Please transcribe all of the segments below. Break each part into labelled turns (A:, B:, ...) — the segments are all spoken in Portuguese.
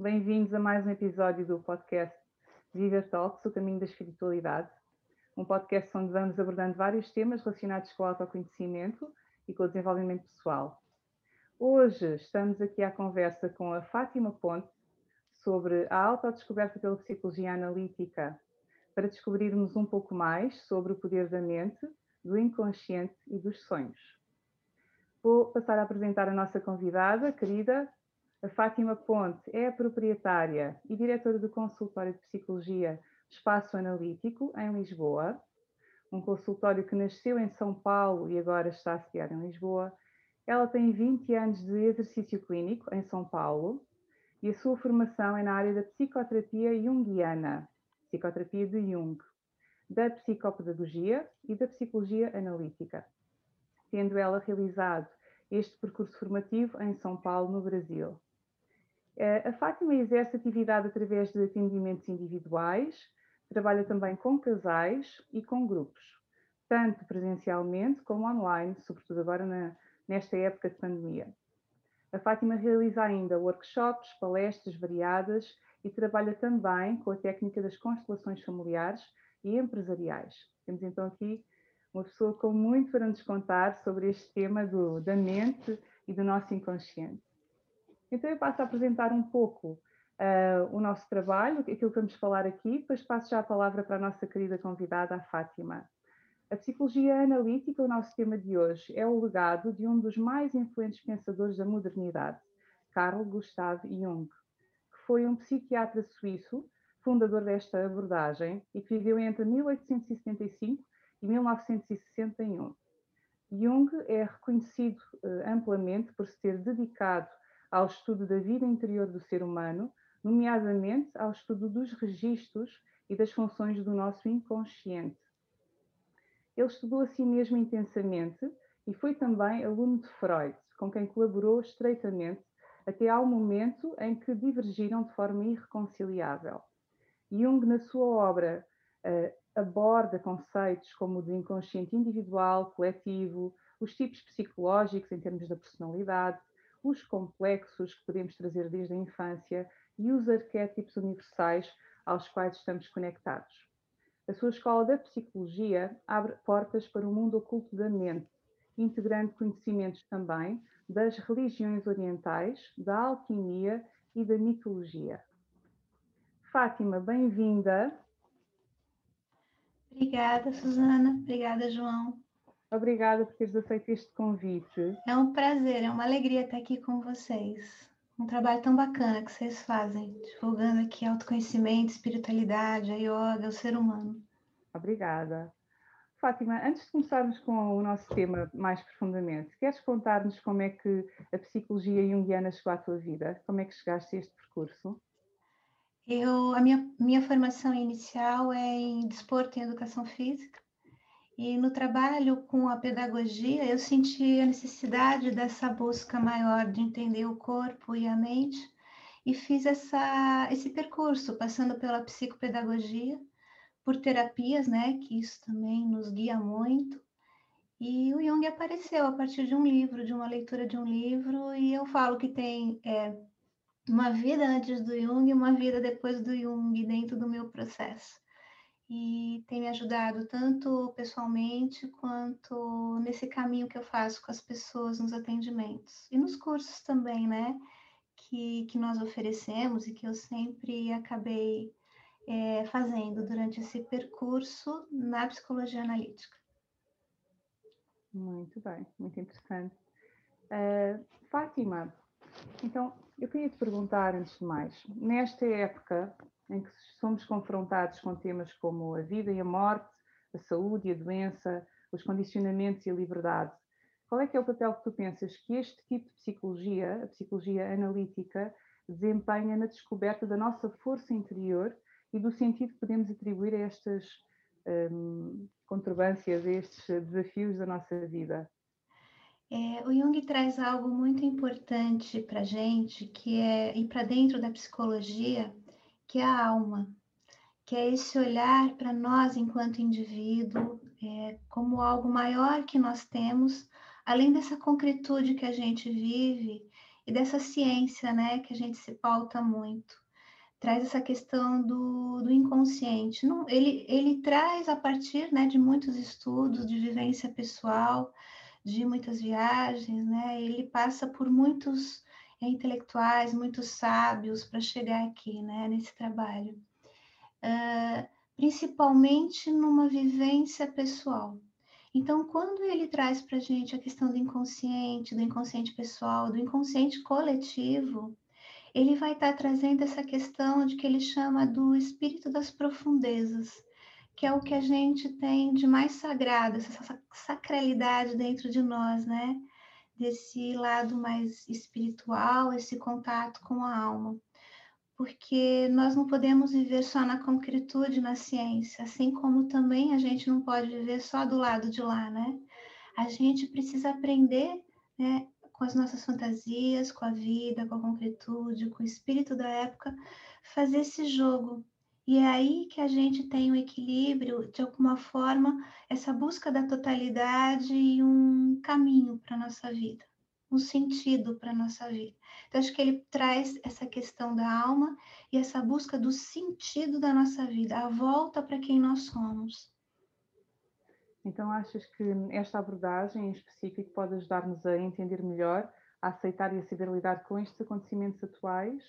A: Bem-vindos a mais um episódio do podcast Viver Talks, o caminho da espiritualidade. Um podcast onde vamos abordando vários temas relacionados com o autoconhecimento e com o desenvolvimento pessoal. Hoje estamos aqui à conversa com a Fátima Ponte sobre a autodescoberta pela psicologia analítica, para descobrirmos um pouco mais sobre o poder da mente, do inconsciente e dos sonhos. Vou passar a apresentar a nossa convidada, querida. A Fátima Ponte é a proprietária e diretora do consultório de psicologia Espaço Analítico, em Lisboa. Um consultório que nasceu em São Paulo e agora está sediado em Lisboa. Ela tem 20 anos de exercício clínico em São Paulo e a sua formação é na área da psicoterapia junguiana, psicoterapia de Jung, da psicopedagogia e da psicologia analítica, tendo ela realizado este percurso formativo em São Paulo, no Brasil. Eh, a Fátima exerce atividade através de atendimentos individuais, trabalha também com casais e com grupos, tanto presencialmente como online, sobretudo agora na, nesta época de pandemia. A Fátima realiza ainda workshops, palestras variadas e trabalha também com a técnica das constelações familiares e empresariais. Temos então aqui uma pessoa com muito para nos contar sobre este tema do, da mente e do nosso inconsciente. Então eu passo a apresentar um pouco uh, o nosso trabalho, aquilo que vamos falar aqui, depois passo já a palavra para a nossa querida convidada, a Fátima. A psicologia analítica, o nosso tema de hoje, é o legado de um dos mais influentes pensadores da modernidade, Carl Gustav Jung, que foi um psiquiatra suíço, fundador desta abordagem e que viveu entre 1875 e 1961. Jung é reconhecido uh, amplamente por se ter dedicado ao estudo da vida interior do ser humano, nomeadamente ao estudo dos registros e das funções do nosso inconsciente ele estudou a si mesmo intensamente e foi também aluno de Freud, com quem colaborou estreitamente até ao momento em que divergiram de forma irreconciliável. Jung, na sua obra, uh, aborda conceitos como o de inconsciente individual, coletivo, os tipos psicológicos em termos da personalidade, os complexos que podemos trazer desde a infância e os arquétipos universais aos quais estamos conectados. A sua escola da psicologia abre portas para o mundo oculto da mente, integrando conhecimentos também das religiões orientais, da alquimia e da mitologia. Fátima, bem-vinda.
B: Obrigada, Susana. Obrigada, João.
A: Obrigada por teres aceito este convite.
B: É um prazer, é uma alegria estar aqui com vocês um trabalho tão bacana que vocês fazem, divulgando aqui autoconhecimento, espiritualidade, a yoga, o ser humano.
A: Obrigada. Fátima, antes de começarmos com o nosso tema mais profundamente, queres contar-nos como é que a psicologia junguiana chegou à tua vida? Como é que chegaste a este percurso?
B: Eu, a minha, minha formação inicial é em desporto e educação física. E no trabalho com a pedagogia, eu senti a necessidade dessa busca maior de entender o corpo e a mente, e fiz essa, esse percurso, passando pela psicopedagogia, por terapias, né, que isso também nos guia muito. E o Jung apareceu a partir de um livro, de uma leitura de um livro, e eu falo que tem é, uma vida antes do Jung e uma vida depois do Jung dentro do meu processo e tem me ajudado tanto pessoalmente quanto nesse caminho que eu faço com as pessoas nos atendimentos e nos cursos também, né? Que, que nós oferecemos e que eu sempre acabei é, fazendo durante esse percurso na psicologia analítica.
A: Muito bem, muito interessante. Uh, Fátima, então eu queria te perguntar antes de mais, nesta época em que somos confrontados com temas como a vida e a morte, a saúde e a doença, os condicionamentos e a liberdade. Qual é que é o papel que tu pensas que este tipo de psicologia, a psicologia analítica, desempenha na descoberta da nossa força interior e do sentido que podemos atribuir a estas um, a estes desafios da nossa vida?
B: É, o Jung traz algo muito importante para gente, que é ir para dentro da psicologia, que é a alma, que é esse olhar para nós enquanto indivíduo, é, como algo maior que nós temos, além dessa concretude que a gente vive e dessa ciência, né, que a gente se pauta muito. Traz essa questão do, do inconsciente. Não, ele, ele traz a partir né, de muitos estudos, de vivência pessoal, de muitas viagens, né? Ele passa por muitos intelectuais, muitos sábios para chegar aqui, né, nesse trabalho. Uh, principalmente numa vivência pessoal. Então, quando ele traz para a gente a questão do inconsciente, do inconsciente pessoal, do inconsciente coletivo, ele vai estar tá trazendo essa questão de que ele chama do espírito das profundezas, que é o que a gente tem de mais sagrado, essa sacralidade dentro de nós, né? Desse lado mais espiritual, esse contato com a alma porque nós não podemos viver só na concretude, na ciência, assim como também a gente não pode viver só do lado de lá, né? A gente precisa aprender, né, com as nossas fantasias, com a vida, com a concretude, com o espírito da época, fazer esse jogo. E é aí que a gente tem um equilíbrio, de alguma forma, essa busca da totalidade e um caminho para a nossa vida, um sentido para a nossa vida. Então, acho que ele traz essa questão da alma e essa busca do sentido da nossa vida, a volta para quem nós somos.
A: Então, achas que esta abordagem em específico pode ajudar-nos a entender melhor, a aceitar e a saber lidar com estes acontecimentos atuais?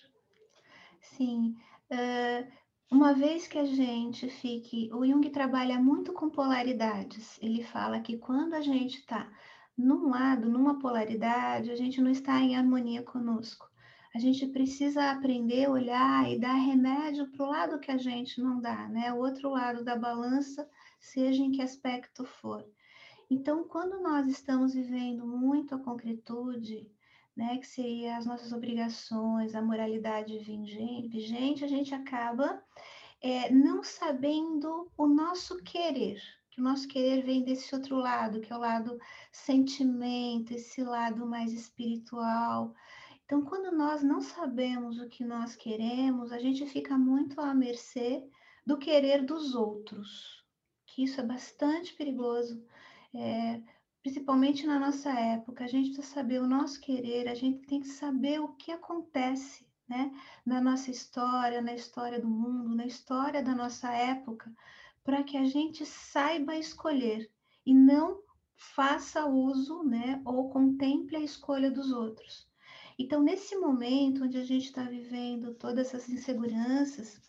B: Sim. Uh, uma vez que a gente fique. O Jung trabalha muito com polaridades. Ele fala que quando a gente está num lado, numa polaridade, a gente não está em harmonia conosco. A gente precisa aprender a olhar e dar remédio para o lado que a gente não dá, né? O outro lado da balança, seja em que aspecto for. Então, quando nós estamos vivendo muito a concretude, né, que seria as nossas obrigações, a moralidade vigente, a gente acaba é, não sabendo o nosso querer que o nosso querer vem desse outro lado, que é o lado sentimento, esse lado mais espiritual. Então, quando nós não sabemos o que nós queremos, a gente fica muito à mercê do querer dos outros, que isso é bastante perigoso, é, principalmente na nossa época. A gente precisa saber o nosso querer, a gente tem que saber o que acontece né, na nossa história, na história do mundo, na história da nossa época, para que a gente saiba escolher e não faça uso, né, ou contemple a escolha dos outros. Então, nesse momento onde a gente está vivendo todas essas inseguranças,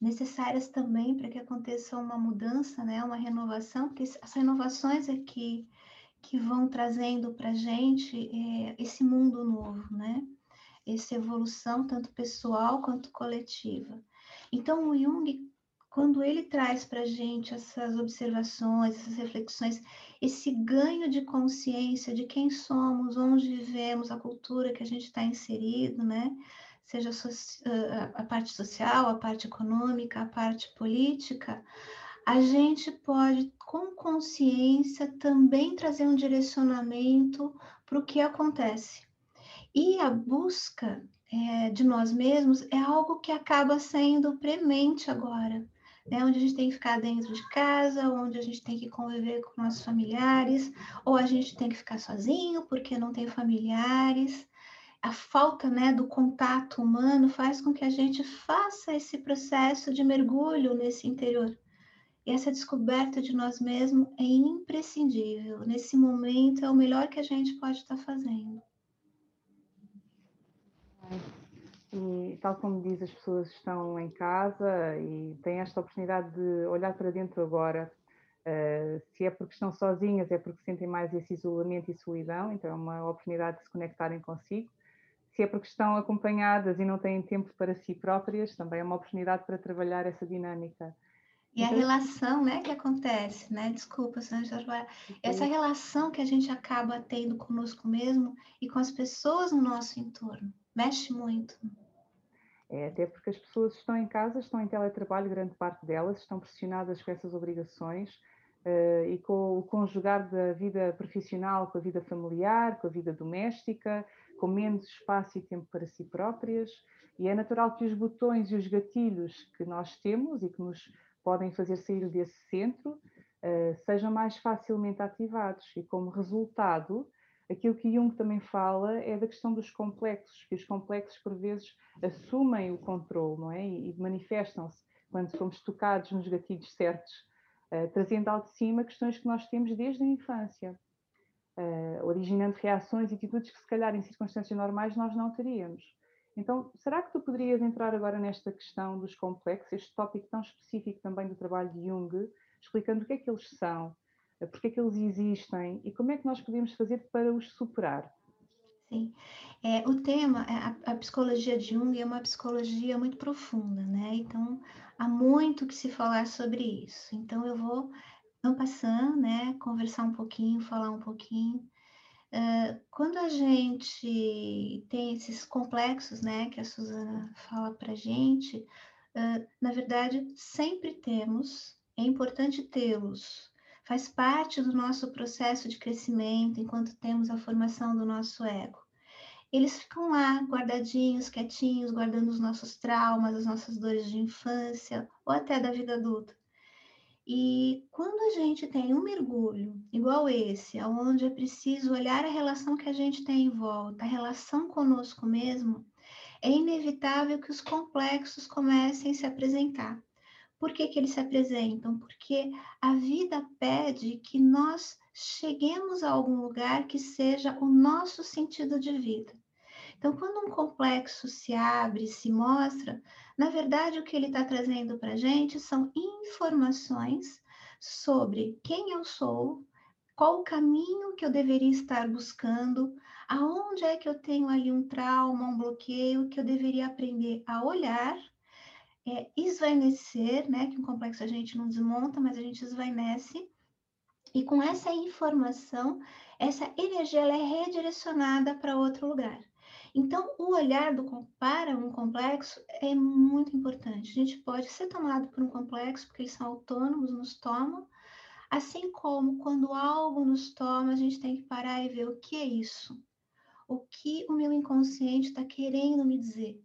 B: necessárias também para que aconteça uma mudança, né, uma renovação, porque as renovações aqui que vão trazendo para a gente é, esse mundo novo, né? Essa evolução, tanto pessoal quanto coletiva. Então, o Jung quando ele traz para a gente essas observações, essas reflexões, esse ganho de consciência de quem somos, onde vivemos, a cultura que a gente está inserido, né? Seja a parte social, a parte econômica, a parte política, a gente pode, com consciência, também trazer um direcionamento para o que acontece. E a busca é, de nós mesmos é algo que acaba sendo premente agora né? onde a gente tem que ficar dentro de casa, onde a gente tem que conviver com nossos familiares, ou a gente tem que ficar sozinho porque não tem familiares. A falta né, do contato humano faz com que a gente faça esse processo de mergulho nesse interior. E essa descoberta de nós mesmos é imprescindível. Nesse momento é o melhor que a gente pode estar fazendo.
A: E, tal como diz, as pessoas estão em casa e têm esta oportunidade de olhar para dentro agora. Uh, se é porque estão sozinhas, é porque sentem mais esse isolamento e solidão, então é uma oportunidade de se conectarem consigo. Se é porque estão acompanhadas e não têm tempo para si próprias, também é uma oportunidade para trabalhar essa dinâmica.
B: E então, a relação, né, que acontece, né? Desculpa, Sandra, essa relação que a gente acaba tendo conosco mesmo e com as pessoas no nosso entorno, mexe muito.
A: É, até porque as pessoas estão em casa, estão em teletrabalho, grande parte delas, estão pressionadas com essas obrigações uh, e com o conjugar da vida profissional com a vida familiar, com a vida doméstica, com menos espaço e tempo para si próprias. E é natural que os botões e os gatilhos que nós temos e que nos podem fazer sair desse centro uh, sejam mais facilmente ativados e, como resultado, Aquilo que Jung também fala é da questão dos complexos, que os complexos por vezes assumem o controle, não é? E, manifestam-se quando somos tocados nos gatilhos certos, uh, trazendo ao de cima questões que nós temos desde a infância, uh, originando reações e atitudes que se calhar em circunstâncias normais nós não teríamos. Então, será que tu poderias entrar agora nesta questão dos complexos, este tópico tão específico também do trabalho de Jung, explicando o que é que eles são, porque é que eles existem e como é que nós podemos fazer para os superar?
B: Sim, é, o tema, é, a, a, psicologia de Jung é uma psicologia muito profunda, né? Então, há muito que se falar sobre isso. Então, eu vou, passando, né, conversar um pouquinho, falar um pouquinho. Uh, quando a gente tem esses complexos, né, que a Suzana fala para gente, uh, na verdade, sempre temos, é importante tê-los, faz parte do nosso processo de crescimento enquanto temos a formação do nosso ego. Eles ficam lá, guardadinhos, quietinhos, guardando os nossos traumas, as nossas dores de infância ou até da vida adulta. E quando a gente tem um mergulho igual esse, onde é preciso olhar a relação que a gente tem em volta, a relação conosco mesmo, é inevitável que os complexos comecem a se apresentar. Por que, que eles se apresentam? Porque a vida pede que nós cheguemos a algum lugar que seja o nosso sentido de vida. Então, quando um complexo se abre, se mostra, na verdade, o que ele está trazendo para a gente são informações sobre quem eu sou, qual o caminho que eu deveria estar buscando, aonde é que eu tenho ali um trauma, um bloqueio que eu deveria aprender a olhar é, esvanecer, né? Que um complexo a gente não desmonta, mas a gente esvainece. E com essa informação, essa energia ela é redirecionada para outro lugar. Então, o olhar do, para um complexo é muito importante. A gente pode ser tomado por um complexo, porque eles são autônomos, nos tomam, assim como quando algo nos toma, a gente tem que parar e ver o que é isso. O que o meu inconsciente está querendo me dizer?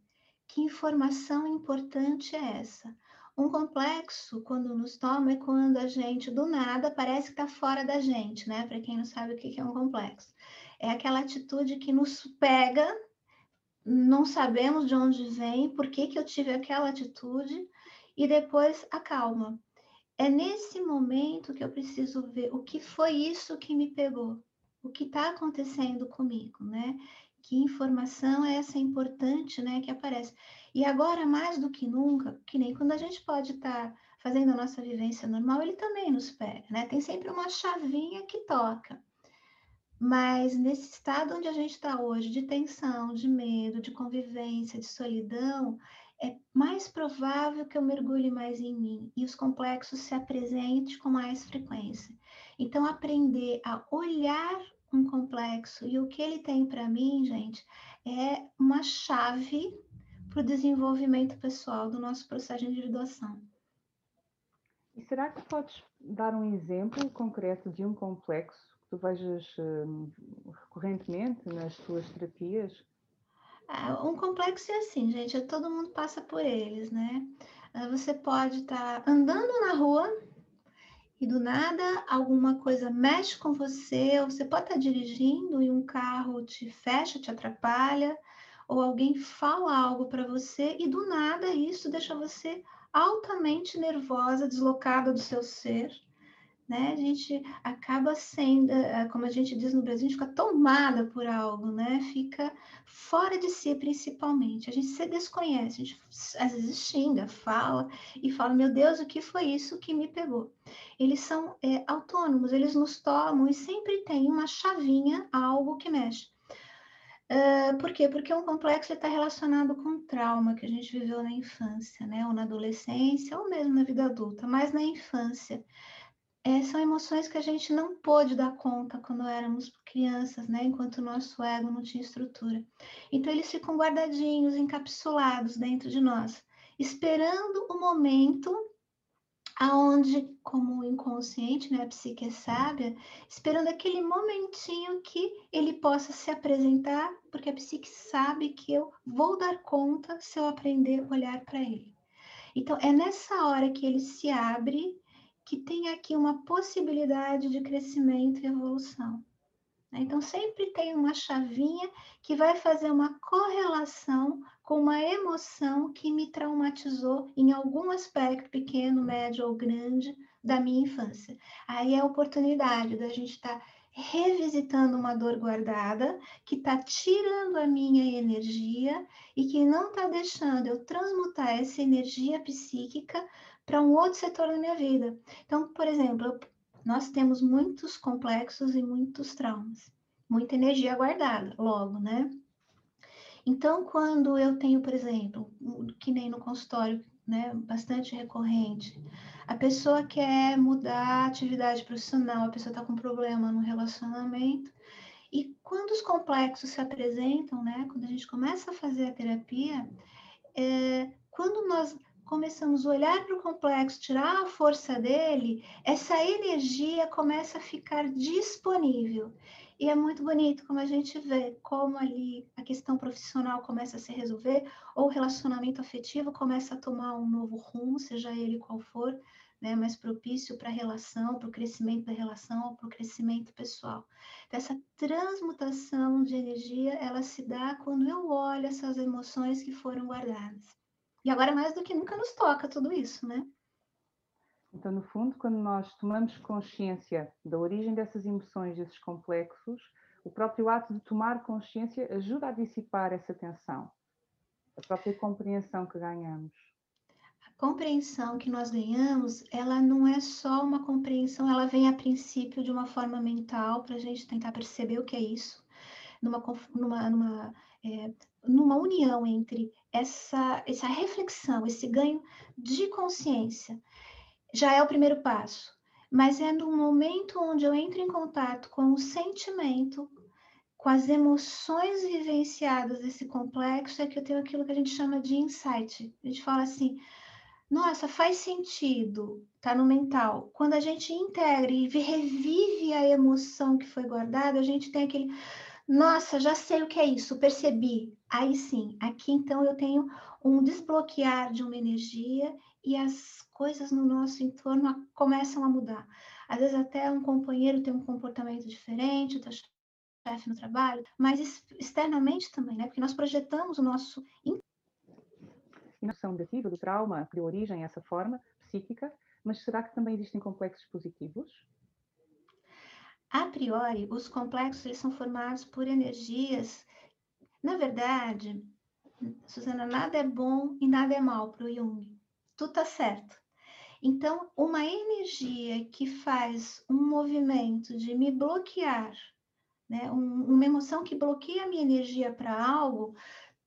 B: Que informação importante é essa? Um complexo, quando nos toma, é quando a gente, do nada, parece que está fora da gente, né? Para quem não sabe o que é um complexo. É aquela atitude que nos pega, não sabemos de onde vem, por que, que eu tive aquela atitude, e depois acalma. É nesse momento que eu preciso ver o que foi isso que me pegou, o que está acontecendo comigo, né? que informação é essa importante, né, que aparece. E agora, mais do que nunca, que nem quando a gente pode estar tá fazendo a nossa vivência normal, ele também nos pega, né? Tem sempre uma chavinha que toca. Mas nesse estado onde a gente está hoje, de tensão, de medo, de convivência, de solidão, é mais provável que eu mergulhe mais em mim e os complexos se apresentem com mais frequência. Então, aprender a olhar um complexo. E o que ele tem para mim, gente, é uma chave para o desenvolvimento pessoal do nosso processo de individuação.
A: E será que podes dar um exemplo concreto de um complexo tu vejas hum, recorrentemente nas tuas terapias?
B: Ah, um complexo é assim, gente, todo mundo passa por eles, né? Ah, você pode estar tá andando na rua e do nada alguma coisa mexe com você, ou você pode estar dirigindo e um carro te fecha, te atrapalha, ou alguém fala algo para você e do nada isso deixa você altamente nervosa, deslocada do seu ser né? A gente acaba sendo, eh, como a gente diz no Brasil, a gente fica tomada por algo, né? Fica fora de si, principalmente. A gente se desconhece, a gente às vezes xinga, fala e fala: Meu Deus, o que foi isso que me pegou? Eles são é, autônomos, eles nos tomam e sempre tem uma chavinha, algo que mexe. Uh, por quê? Porque um complexo está relacionado com trauma que a gente viveu na infância, né? Ou na adolescência, ou mesmo na vida adulta, mas na infância é, são emoções que a gente não pôde dar conta quando éramos crianças, né? Enquanto o nosso ego não tinha estrutura. Então, eles ficam guardadinhos, encapsulados dentro de nós, esperando o momento aonde, como o inconsciente, né, a psique é sábia, esperando aquele momentinho que ele possa se apresentar, porque a psique sabe que eu vou dar conta se eu aprender a olhar para ele. Então, é nessa hora que ele se abre que tem aqui uma possibilidade de crescimento e evolução. Né? Então, sempre tem uma chavinha que vai fazer uma correlação com uma emoção que me traumatizou em algum aspecto pequeno, médio ou grande da minha infância. Aí é a oportunidade da gente estar tá revisitando uma dor guardada que está tirando a minha energia e que não está deixando eu transmutar essa energia psíquica para um outro setor da minha vida. Então, por exemplo, nós temos muitos complexos e muitos traumas, muita energia guardada, logo, né? Então, quando eu tenho, por exemplo, que nem no consultório, né, bastante recorrente, a pessoa quer mudar a atividade profissional, a pessoa está com problema no relacionamento, e quando os complexos se apresentam, né, quando a gente começa a fazer a terapia, é, quando nós começamos a olhar para o complexo, tirar a força dele, essa energia começa a ficar disponível. E é muito bonito como a gente vê como ali a questão profissional começa a se resolver, ou o relacionamento afetivo começa a tomar um novo rumo, seja ele qual for, né, mais propício para a relação, para o crescimento da relação, para o crescimento pessoal. Então, essa transmutação de energia, ela se dá quando eu olho essas emoções que foram guardadas. E agora, mais do que nunca, nos toca tudo isso, né?
A: Então, no fundo, quando nós tomamos consciência da origem dessas emoções, desses complexos, o próprio ato de tomar consciência ajuda a dissipar essa tensão, a própria compreensão que ganhamos.
B: A compreensão que nós ganhamos, ela não é só uma compreensão, ela vem a princípio de uma forma mental para a gente tentar perceber o que é isso, numa, numa, numa é, numa união entre essa, essa reflexão, esse ganho de consciência, já é o primeiro passo. Mas é no momento onde eu entro em contato com o sentimento, com as emoções vivenciadas desse complexo, é que eu tenho aquilo que a gente chama de insight. A gente fala assim, nossa, faz sentido, tá no mental. Quando a gente integra e revive a emoção que foi guardada, a gente tem aquele nossa, já sei o que é isso, percebi. Aí sim, aqui então eu tenho um desbloquear de uma energia e as coisas no nosso entorno começam a mudar. Às vezes até um companheiro tem um comportamento diferente, o chefe no trabalho, mas externamente também, né? Porque nós projetamos o nosso
A: noção negativa do trauma que deu origem essa forma psíquica, mas será que também existem complexos positivos?
B: A priori, os complexos eles são formados por energias. Na verdade, Suzana, nada é bom e nada é mal para o Jung. Tudo está certo. Então, uma energia que faz um movimento de me bloquear, né, um, uma emoção que bloqueia a minha energia para algo,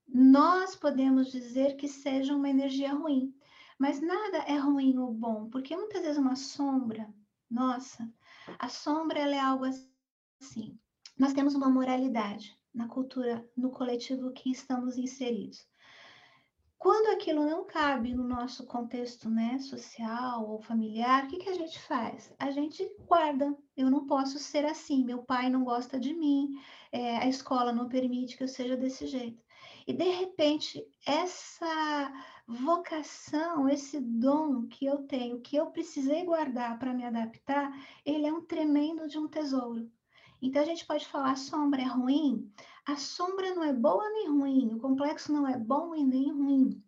B: nós podemos dizer que seja uma energia ruim. Mas nada é ruim ou bom, porque muitas vezes uma sombra, nossa, a sombra é algo assim. Nós temos uma moralidade na cultura, no coletivo que estamos inseridos. Quando aquilo não cabe no nosso contexto né, social ou familiar, o que, que a gente faz? A gente guarda. Eu não posso ser assim, meu pai não gosta de mim, é, a escola não permite que eu seja desse jeito. E de repente, essa vocação, esse dom que eu tenho, que eu precisei guardar para me adaptar, ele é um tremendo de um tesouro. Então a gente pode falar sombra é ruim. A sombra não é boa nem ruim, o complexo não é bom e nem ruim.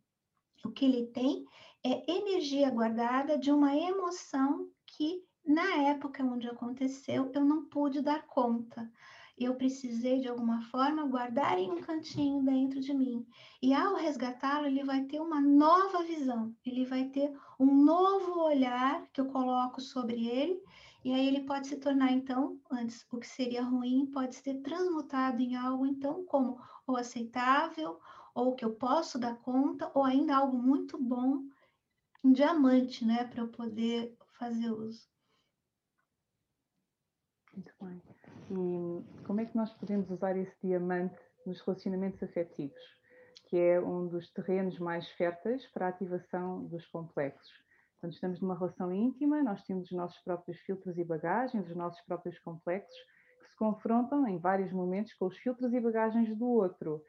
B: O que ele tem é energia guardada de uma emoção que na época onde aconteceu eu não pude dar conta eu precisei de alguma forma guardar em um cantinho dentro de mim. E ao resgatá-lo, ele vai ter uma nova visão, ele vai ter um novo olhar que eu coloco sobre ele, e aí ele pode se tornar então, antes o que seria ruim, pode ser transmutado em algo então como ou aceitável, ou que eu posso dar conta, ou ainda algo muito bom, um diamante, né, para eu poder fazer uso.
A: Muito bem. Como é que nós podemos usar esse diamante nos relacionamentos afetivos, que é um dos terrenos mais férteis para a ativação dos complexos? Quando estamos numa relação íntima, nós temos os nossos próprios filtros e bagagens, os nossos próprios complexos, que se confrontam em vários momentos com os filtros e bagagens do outro.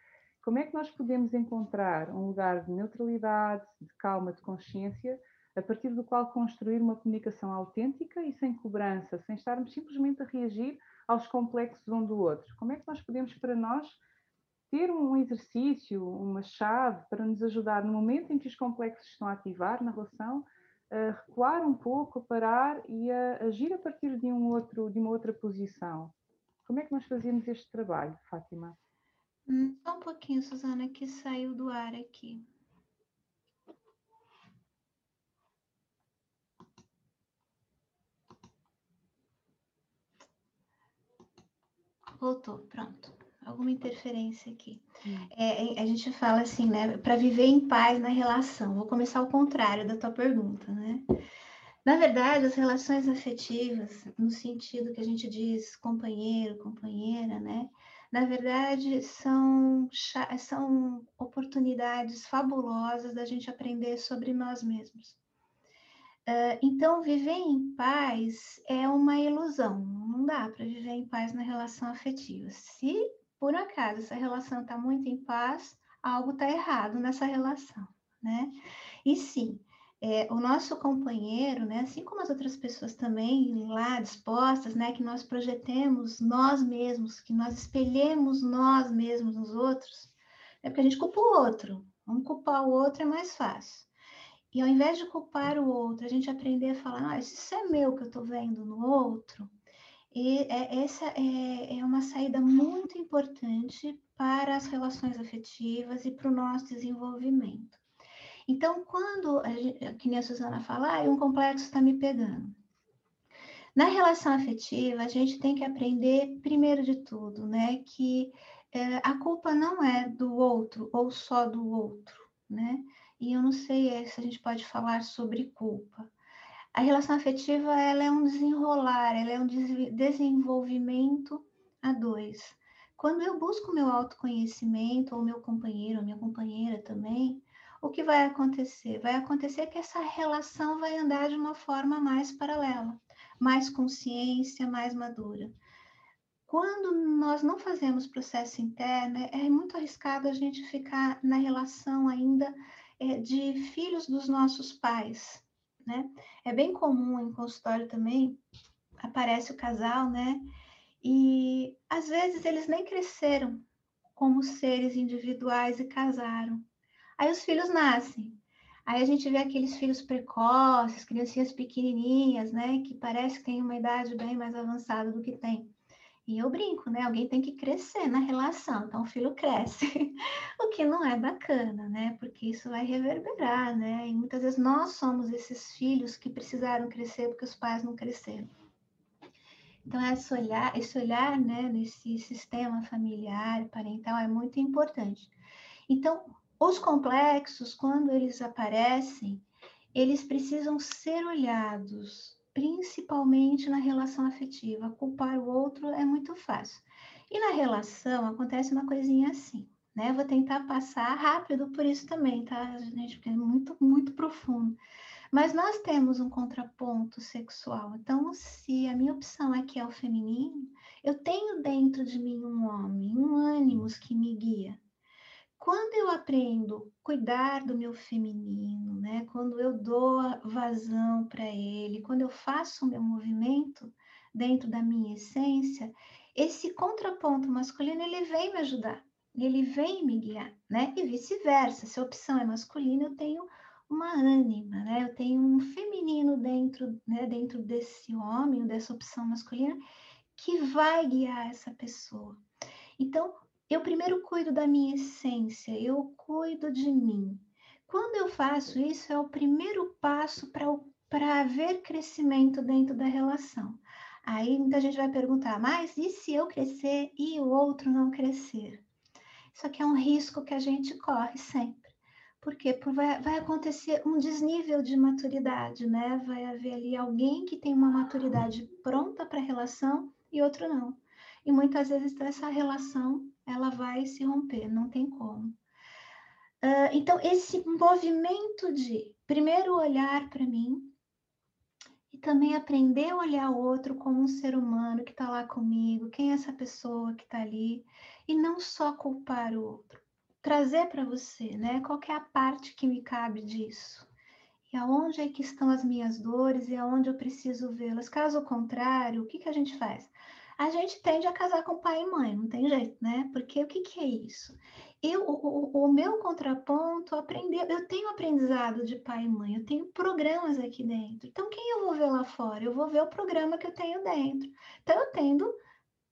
A: Como é que nós podemos encontrar um lugar de neutralidade, de calma, de consciência, a partir do qual construir uma comunicação autêntica e sem cobrança, sem estarmos simplesmente a reagir aos complexos um do outro? Como é que nós podemos, para nós, ter um exercício, uma chave para nos ajudar no momento em que os complexos estão a ativar na relação, a recuar um pouco, a parar e a agir a partir de, um outro, de uma outra posição? Como é que nós fazemos este trabalho, Fátima?
B: Hum, só um pouquinho, Suzana, que saiu do ar aqui. Voltou, pronto. Alguma interferência aqui. Hum. É, a gente fala assim, né? Para viver em paz na relação. Vou começar ao contrário da tua pergunta, né? Na verdade, as relações afetivas, no sentido que a gente diz companheiro, companheira, né? Na verdade, são, são oportunidades fabulosas da gente aprender sobre nós mesmos. Uh, então, viver em paz é uma ilusão. Não dá para viver em paz na relação afetiva. Se por acaso essa relação está muito em paz, algo está errado nessa relação, né? E sim, é, o nosso companheiro, né, assim como as outras pessoas também lá dispostas, né, que nós projetemos nós mesmos, que nós espelhemos nós mesmos nos outros, é porque a gente culpa o outro. Vamos culpar o outro é mais fácil. E ao invés de culpar o outro, a gente aprender a falar, ah, isso é meu que eu estou vendo no outro, e é, essa é, é uma saída muito importante para as relações afetivas e para o nosso desenvolvimento. Então, quando, que nem a Suzana fala, ah, um complexo está me pegando. Na relação afetiva, a gente tem que aprender, primeiro de tudo, né, que é, a culpa não é do outro ou só do outro, né? E eu não sei é, se a gente pode falar sobre culpa. A relação afetiva, ela é um desenrolar, ela é um desenvolvimento a dois. Quando eu busco meu autoconhecimento, ou meu companheiro, ou minha companheira também, o que vai acontecer? Vai acontecer que essa relação vai andar de uma forma mais paralela, mais consciência, mais madura. Quando nós não fazemos processo interno, é muito arriscado a gente ficar na relação ainda é, de filhos dos nossos pais, né? É bem comum em consultório também, aparece o casal, né? E às vezes eles nem cresceram como seres individuais e casaram. Aí os filhos nascem. Aí a gente vê aqueles filhos precoces, criancinhas pequenininhas, né, que parece que tem uma idade bem mais avançada do que tem. E eu brinco, né? Alguém tem que crescer na relação, então o filho cresce, o que não é bacana, né? Porque isso vai reverberar, né? E muitas vezes nós somos esses filhos que precisaram crescer porque os pais não cresceram. Então, esse olhar, esse olhar né, nesse sistema familiar, parental, é muito importante. Então, os complexos, quando eles aparecem, eles precisam ser olhados, principalmente na relação afetiva. Culpar o outro é muito fácil. E na relação acontece uma coisinha assim, né? Vou tentar passar rápido por isso também, tá, gente? Porque é muito, muito profundo. Mas nós temos um contraponto sexual. Então, se a minha opção aqui é o feminino, eu tenho dentro de mim um homem, um ânimos que me guia. Quando eu aprendo cuidar do meu feminino, né? Quando eu dou vazão para ele, quando eu faço o meu movimento dentro da minha essência, esse contraponto masculino ele vem me ajudar, ele vem me guiar, né? E vice-versa. Se a opção é masculina, eu tenho uma ânima, né? Eu tenho um feminino dentro, né, dentro desse homem, dessa opção masculina, que vai guiar essa pessoa. Então, eu primeiro cuido da minha essência, eu cuido de mim. Quando eu faço isso, é o primeiro passo para haver crescimento dentro da relação. Aí muita gente vai perguntar, mas e se eu crescer e o outro não crescer? Isso aqui é um risco que a gente corre sempre. Por quê? Porque vai, vai acontecer um desnível de maturidade, né? Vai haver ali alguém que tem uma maturidade pronta para a relação e outro não. E muitas vezes essa relação ela vai se romper, não tem como. Uh, então, esse movimento de primeiro olhar para mim e também aprender a olhar o outro como um ser humano que está lá comigo, quem é essa pessoa que está ali, e não só culpar o outro. Trazer para você, né? Qual é a parte que me cabe disso? E aonde é que estão as minhas dores e aonde eu preciso vê-las? Caso contrário, o que, que a gente faz? A gente tende a casar com pai e mãe, não tem jeito, né? Porque o que, que é isso? Eu, o, o, meu contraponto, aprender, eu tenho aprendizado de pai e mãe, eu tenho programas aqui dentro. Então, quem eu vou ver lá fora? Eu vou ver o programa que eu tenho dentro. Então, eu tendo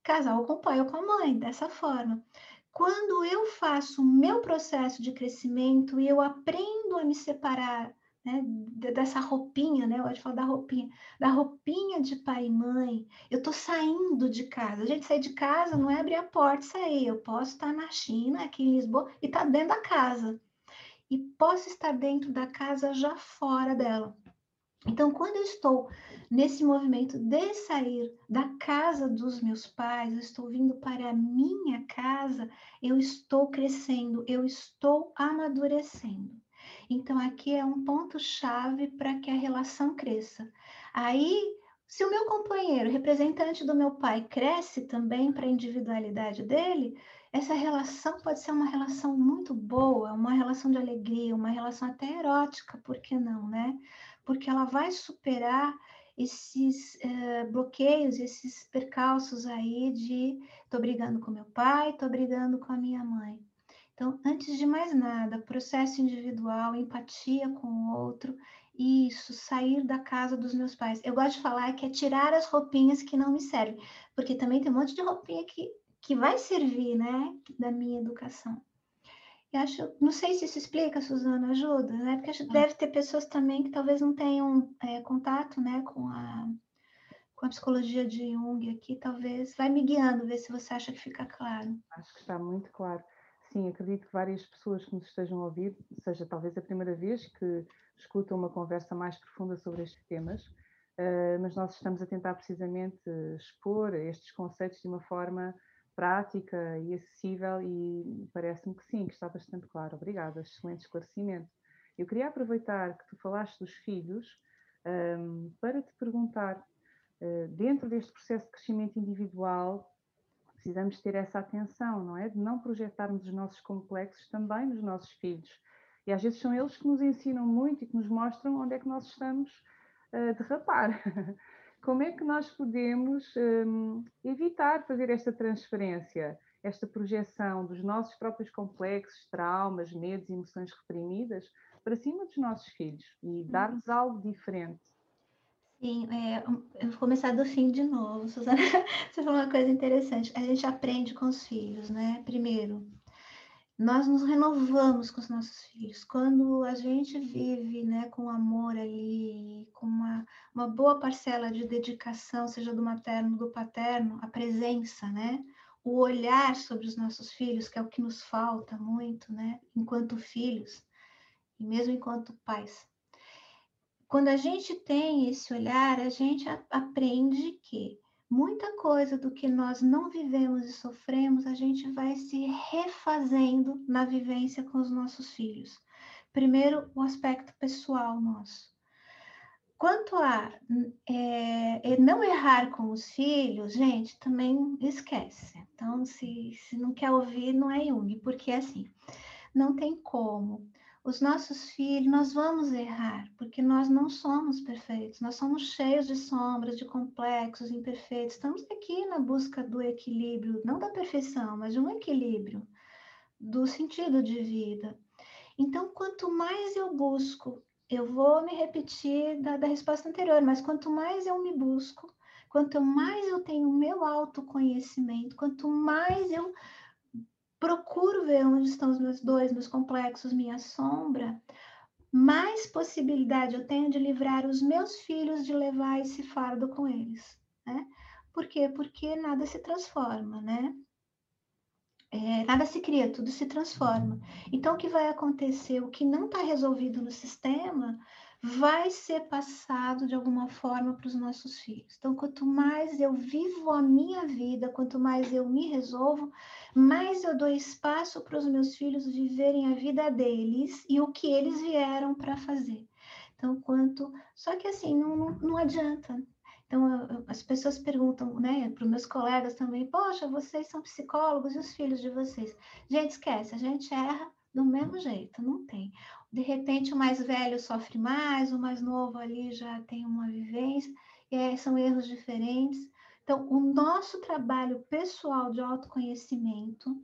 B: casar com o pai ou com a mãe, dessa forma. Quando eu faço o meu processo de crescimento e eu aprendo a me separar né, dessa roupinha, né? Eu gosto de falar da roupinha, da roupinha de pai e mãe. Eu estou saindo de casa. A gente sair de casa não é abrir a porta e sair. Eu posso estar na China, aqui em Lisboa, e estar tá dentro da casa. E posso estar dentro da casa já fora dela. Então, quando eu estou nesse movimento de sair da casa dos meus pais, eu estou vindo para a minha casa, eu estou crescendo, eu estou amadurecendo. Então, aqui é um ponto-chave para que a relação cresça. Aí, se o meu companheiro, representante do meu pai, cresce também para a individualidade dele, essa relação pode ser uma relação muito boa, uma relação de alegria, uma relação até erótica, por que não, né? Porque ela vai superar esses uh, bloqueios, esses percalços aí de tô brigando com meu pai, tô brigando com a minha mãe. Então, antes de mais nada, processo individual, empatia com o outro, isso, sair da casa dos meus pais. Eu gosto de falar que é tirar as roupinhas que não me servem, porque também tem um monte de roupinha que, que vai servir, né, da minha educação. Eu acho, não sei se isso explica, Suzana, ajuda, né? Porque acho, deve ter pessoas também que talvez não tenham é, contato, né, com a, com a psicologia de Jung aqui, talvez vai me guiando, ver se você acha que fica claro.
A: Acho que está muito claro sim, acredito que várias pessoas que nos estejam a ouvir, seja talvez a primeira vez que escutam uma conversa mais profunda sobre estes temas, uh, mas nós estamos a tentar precisamente expor estes conceitos de uma forma prática e acessível e parece-me que sim, que está bastante claro. Obrigada, excelente esclarecimento. Eu queria aproveitar que tu falaste dos filhos ehm, para te perguntar, uh, dentro deste processo de crescimento individual, precisamos ter essa atenção, não é? De não projetarmos os nossos complexos também nos nossos filhos. E às vezes são eles que nos ensinam muito e que nos mostram onde é que nós estamos a derrapar. Como é que nós podemos um, evitar fazer esta transferência, esta projeção dos nossos próprios complexos, traumas, medos emoções reprimidas para cima dos nossos filhos e dar-lhes algo diferente?
B: Sim, é, eu vou começar do fim de novo, Suzana. Você falou uma coisa interessante. A gente aprende com os filhos, né? Primeiro, nós nos renovamos com os nossos filhos. Quando a gente vive né, com amor ali, com uma, uma boa parcela de dedicação, seja do materno, do paterno, a presença, né? O olhar sobre os nossos filhos, que é o que nos falta muito, né? Enquanto filhos, e mesmo enquanto pais. Quando a gente tem esse olhar, a gente aprende que muita coisa do que nós não vivemos e sofremos, a gente vai se refazendo na vivência com os nossos filhos. Primeiro, o aspecto pessoal nosso. Quanto a é, não errar com os filhos, gente, também esquece. Então, se, se não quer ouvir, não é Jung, porque assim, não tem como os nossos filhos, nós vamos errar, porque nós não somos perfeitos, nós somos cheios de sombras, de complexos, imperfeitos. Estamos aqui na busca do equilíbrio, não da perfeição, mas de um equilíbrio, do sentido de vida. Então, quanto mais eu busco, eu vou me repetir da, da resposta anterior, mas quanto mais eu me busco, quanto mais eu tenho meu autoconhecimento, quanto mais eu procuro ver onde estão os meus dois, meus complexos, minha sombra, mais possibilidade eu tenho de livrar os meus filhos de levar esse fardo com eles, né? Por quê? Porque nada se transforma, né? É, nada se cria, tudo se transforma. Então, o que vai acontecer? O que não está resolvido no sistema vai ser passado de alguma forma para os nossos filhos. Então, quanto mais eu vivo a minha vida, quanto mais eu me resolvo, mais eu dou espaço para os meus filhos viverem a vida deles e o que eles vieram para fazer. Então, quanto. Só que assim, não, não, não adianta. Então, as pessoas perguntam, né, para os meus colegas também, poxa, vocês são psicólogos e os filhos de vocês? Gente, esquece, a gente erra do mesmo jeito, não tem de repente o mais velho sofre mais, o mais novo ali já tem uma vivência, e aí são erros diferentes. Então, o nosso trabalho pessoal de autoconhecimento,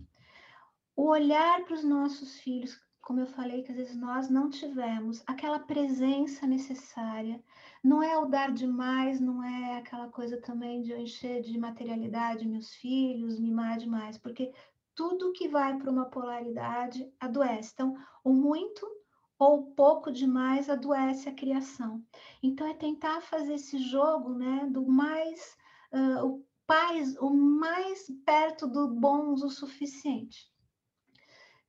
B: o olhar para os nossos filhos, como eu falei, que às vezes nós não tivemos aquela presença necessária, não é o dar demais, não é aquela coisa também de eu encher de materialidade meus filhos, mimar demais, porque tudo que vai para uma polaridade adoece. Então, o muito ou pouco demais adoece a criação. Então, é tentar fazer esse jogo né, do mais, uh, o, o mais perto do bom o suficiente.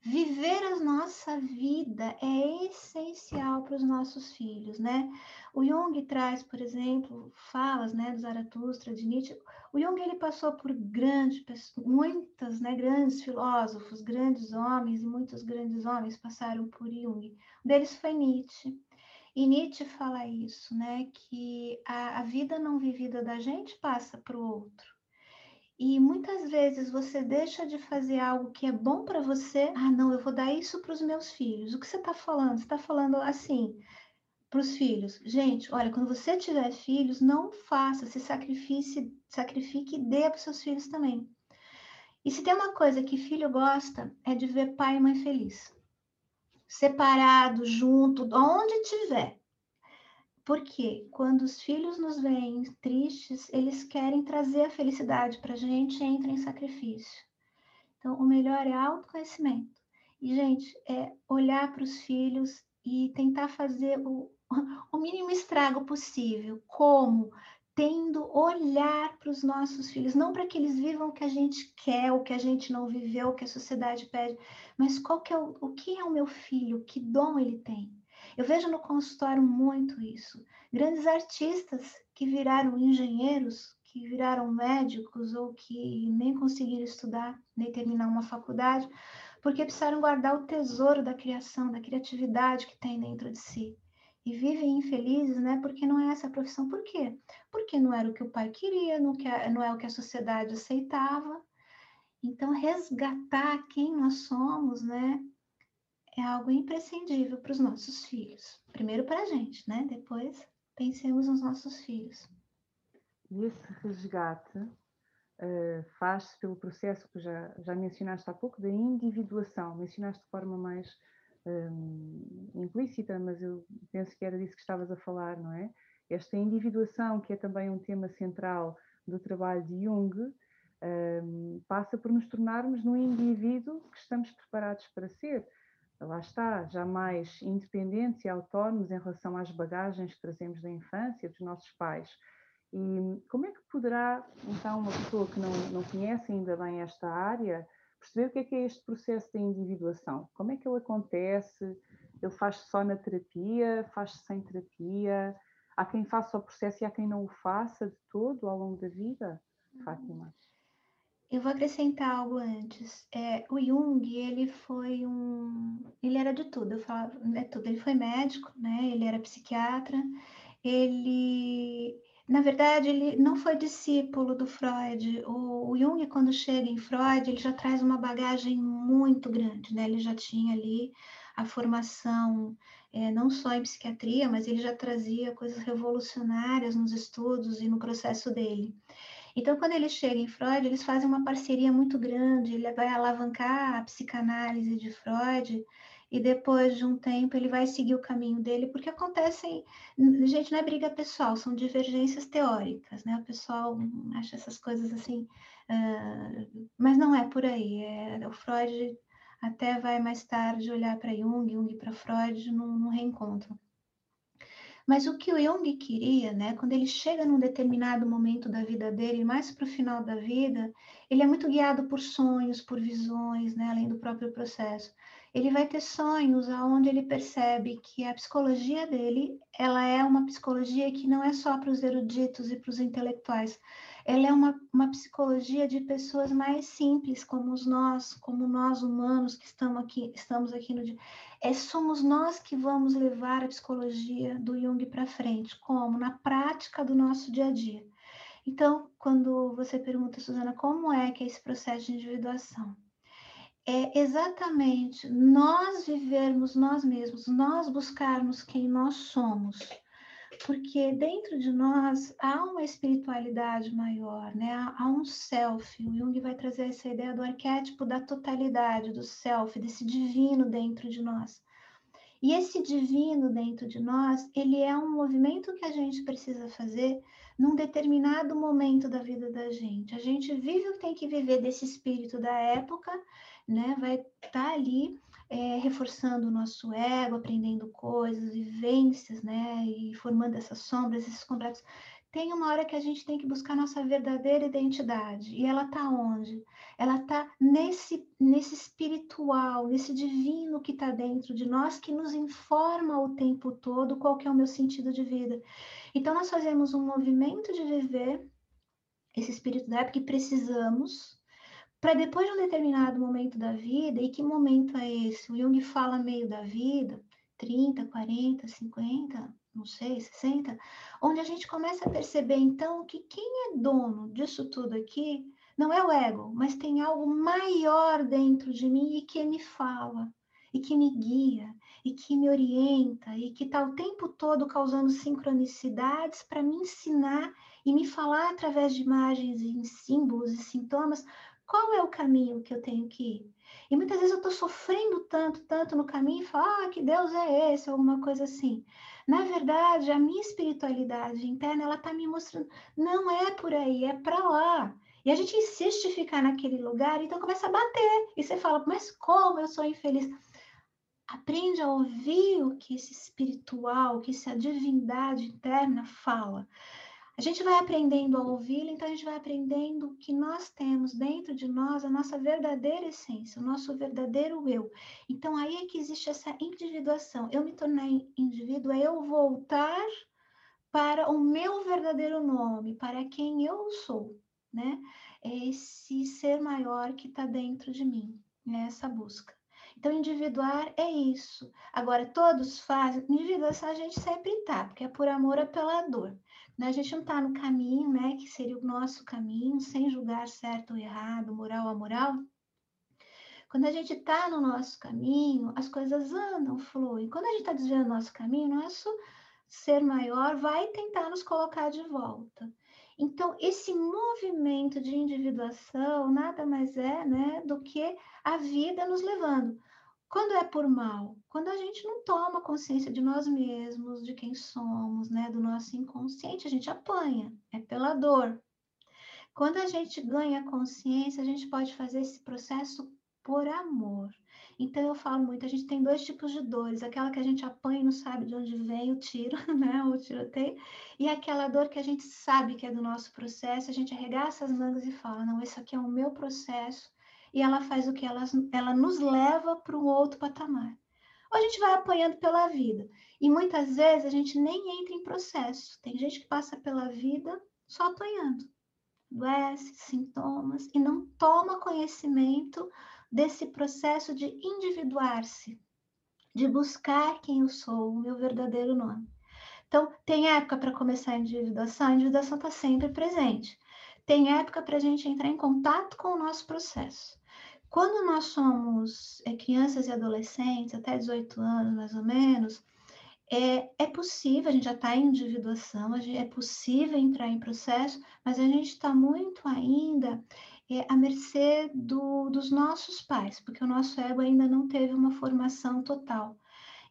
B: Viver a nossa vida é essencial para os nossos filhos, né? O Jung traz, por exemplo, falas, né, do Zaratustra, de Nietzsche. O Jung ele passou por grandes, muitas, né, grandes filósofos, grandes homens e muitos grandes homens passaram por Jung. Um deles foi Nietzsche. E Nietzsche fala isso, né, que a, a vida não vivida da gente passa para o outro. E muitas vezes você deixa de fazer algo que é bom para você. Ah, não, eu vou dar isso para os meus filhos. O que você está falando? Você está falando assim para os filhos. Gente, olha, quando você tiver filhos, não faça, se sacrifique, sacrifique e dê para seus filhos também. E se tem uma coisa que filho gosta, é de ver pai e mãe feliz. Separado, junto, onde tiver. Porque quando os filhos nos veem tristes, eles querem trazer a felicidade para a gente e entram em sacrifício. Então, o melhor é autoconhecimento. E, gente, é olhar para os filhos e tentar fazer o, o mínimo estrago possível. Como? Tendo olhar para os nossos filhos, não para que eles vivam o que a gente quer, o que a gente não viveu, o que a sociedade pede, mas qual que é o, o que é o meu filho, que dom ele tem eu vejo no consultório muito isso. Grandes artistas que viraram engenheiros, que viraram médicos ou que nem conseguiram estudar, nem terminar uma faculdade, porque precisaram guardar o tesouro da criação, da criatividade que tem dentro de si. E vivem infelizes, né? Porque não é essa a profissão. Por quê? Porque não era o que o pai queria, não, não é o que a sociedade aceitava. Então, resgatar quem nós somos, né? É algo imprescindível para os nossos filhos. Primeiro para a gente, né? Depois pensemos nos nossos filhos.
A: E esse resgate uh, faz-se pelo processo que já, já mencionaste há pouco, da individuação. Mencionaste de forma mais um, implícita, mas eu penso que era disso que estavas a falar, não é? Esta individuação, que é também um tema central do trabalho de Jung, um, passa por nos tornarmos no indivíduo que estamos preparados para ser lá está, já mais independentes e autónomos em relação às bagagens que trazemos da infância, dos nossos pais. E como é que poderá, então, uma pessoa que não, não conhece ainda bem esta área, perceber o que é que é este processo de individuação? Como é que ele acontece? Ele faz-se só na terapia? Faz-se sem terapia? Há quem faça o processo e há quem não o faça de todo ao longo da vida? Fátima.
B: Eu vou acrescentar algo antes. É, o Jung, ele foi um. Ele era de tudo, eu falava, é tudo. Ele foi médico, né? Ele era psiquiatra. Ele. Na verdade, ele não foi discípulo do Freud. O, o Jung, quando chega em Freud, ele já traz uma bagagem muito grande, né? Ele já tinha ali a formação é, não só em psiquiatria, mas ele já trazia coisas revolucionárias nos estudos e no processo dele. Então, quando ele chega em Freud, eles fazem uma parceria muito grande, ele vai alavancar a psicanálise de Freud, e depois de um tempo ele vai seguir o caminho dele, porque acontecem, gente, não é briga pessoal, são divergências teóricas, né? O pessoal acha essas coisas assim, uh, mas não é por aí. É, o Freud até vai mais tarde olhar para Jung, Jung para Freud num, num reencontro. Mas o que o Jung queria, né, quando ele chega num determinado momento da vida dele, mais para o final da vida, ele é muito guiado por sonhos, por visões, né, além do próprio processo. Ele vai ter sonhos aonde ele percebe que a psicologia dele, ela é uma psicologia que não é só para os eruditos e para os intelectuais, ela é uma, uma psicologia de pessoas mais simples, como nós, como nós humanos que estamos aqui, estamos aqui no dia. É, somos nós que vamos levar a psicologia do Jung para frente, como? Na prática do nosso dia a dia. Então, quando você pergunta, Suzana, como é que é esse processo de individuação? É exatamente nós vivermos nós mesmos, nós buscarmos quem nós somos porque dentro de nós há uma espiritualidade maior, né? Há um self. O Jung vai trazer essa ideia do arquétipo da totalidade, do self, desse divino dentro de nós. E esse divino dentro de nós, ele é um movimento que a gente precisa fazer num determinado momento da vida da gente. A gente vive o que tem que viver desse espírito da época, né? Vai estar tá ali é, reforçando o nosso ego, aprendendo coisas, vivências, né? E formando essas sombras, esses complexos. Tem uma hora que a gente tem que buscar nossa verdadeira identidade. E ela está onde? Ela está nesse, nesse espiritual, nesse divino que está dentro de nós, que nos informa o tempo todo qual que é o meu sentido de vida. Então, nós fazemos um movimento de viver esse espírito da época que precisamos, para depois de um determinado momento da vida, e que momento é esse? O Jung fala meio da vida, 30, 40, 50, não sei, 60, onde a gente começa a perceber então que quem é dono disso tudo aqui não é o ego, mas tem algo maior dentro de mim e que me fala, e que me guia, e que me orienta, e que está o tempo todo causando sincronicidades para me ensinar e me falar através de imagens e símbolos e sintomas qual é o caminho que eu tenho que ir? E muitas vezes eu estou sofrendo tanto, tanto no caminho e falo, ah, que Deus é esse, alguma coisa assim. Na verdade, a minha espiritualidade interna, ela está me mostrando, não é por aí, é para lá. E a gente insiste em ficar naquele lugar, então começa a bater. E você fala, mas como eu sou infeliz? Aprende a ouvir o que esse espiritual, o que essa divindade interna fala. A gente vai aprendendo a ouvi-lo, então a gente vai aprendendo que nós temos dentro de nós a nossa verdadeira essência, o nosso verdadeiro eu. Então aí é que existe essa individuação. Eu me tornar indivíduo é eu voltar para o meu verdadeiro nome, para quem eu sou, né? É esse ser maior que está dentro de mim, né? essa busca. Então, individuar é isso. Agora, todos fazem, individuação a gente sempre tá, porque é por amor ou pela dor. Né? A gente não está no caminho, né, que seria o nosso caminho, sem julgar certo ou errado, moral ou amoral. Quando a gente está no nosso caminho, as coisas andam, fluem. Quando a gente está desviando o nosso caminho, nosso ser maior vai tentar nos colocar de volta. Então, esse movimento de individuação nada mais é né, do que a vida nos levando. Quando é por mal? Quando a gente não toma consciência de nós mesmos, de quem somos, né, do nosso inconsciente, a gente apanha, é pela dor. Quando a gente ganha consciência, a gente pode fazer esse processo por amor. Então eu falo muito, a gente tem dois tipos de dores, aquela que a gente apanha e não sabe de onde vem o tiro, né, o tiroteio, e aquela dor que a gente sabe que é do nosso processo, a gente arregaça as mangas e fala, não, esse aqui é o meu processo, e ela faz o que ela, ela nos leva para um outro patamar. Ou a gente vai apanhando pela vida. E muitas vezes a gente nem entra em processo. Tem gente que passa pela vida só apanhando. Doece, sintomas, e não toma conhecimento desse processo de individuar-se, de buscar quem eu sou, o meu verdadeiro nome. Então, tem época para começar a individuação, a individuação está sempre presente. Tem época para a gente entrar em contato com o nosso processo. Quando nós somos é, crianças e adolescentes, até 18 anos mais ou menos, é, é possível, a gente já está em individuação, gente, é possível entrar em processo, mas a gente está muito ainda é, à mercê do, dos nossos pais, porque o nosso ego ainda não teve uma formação total.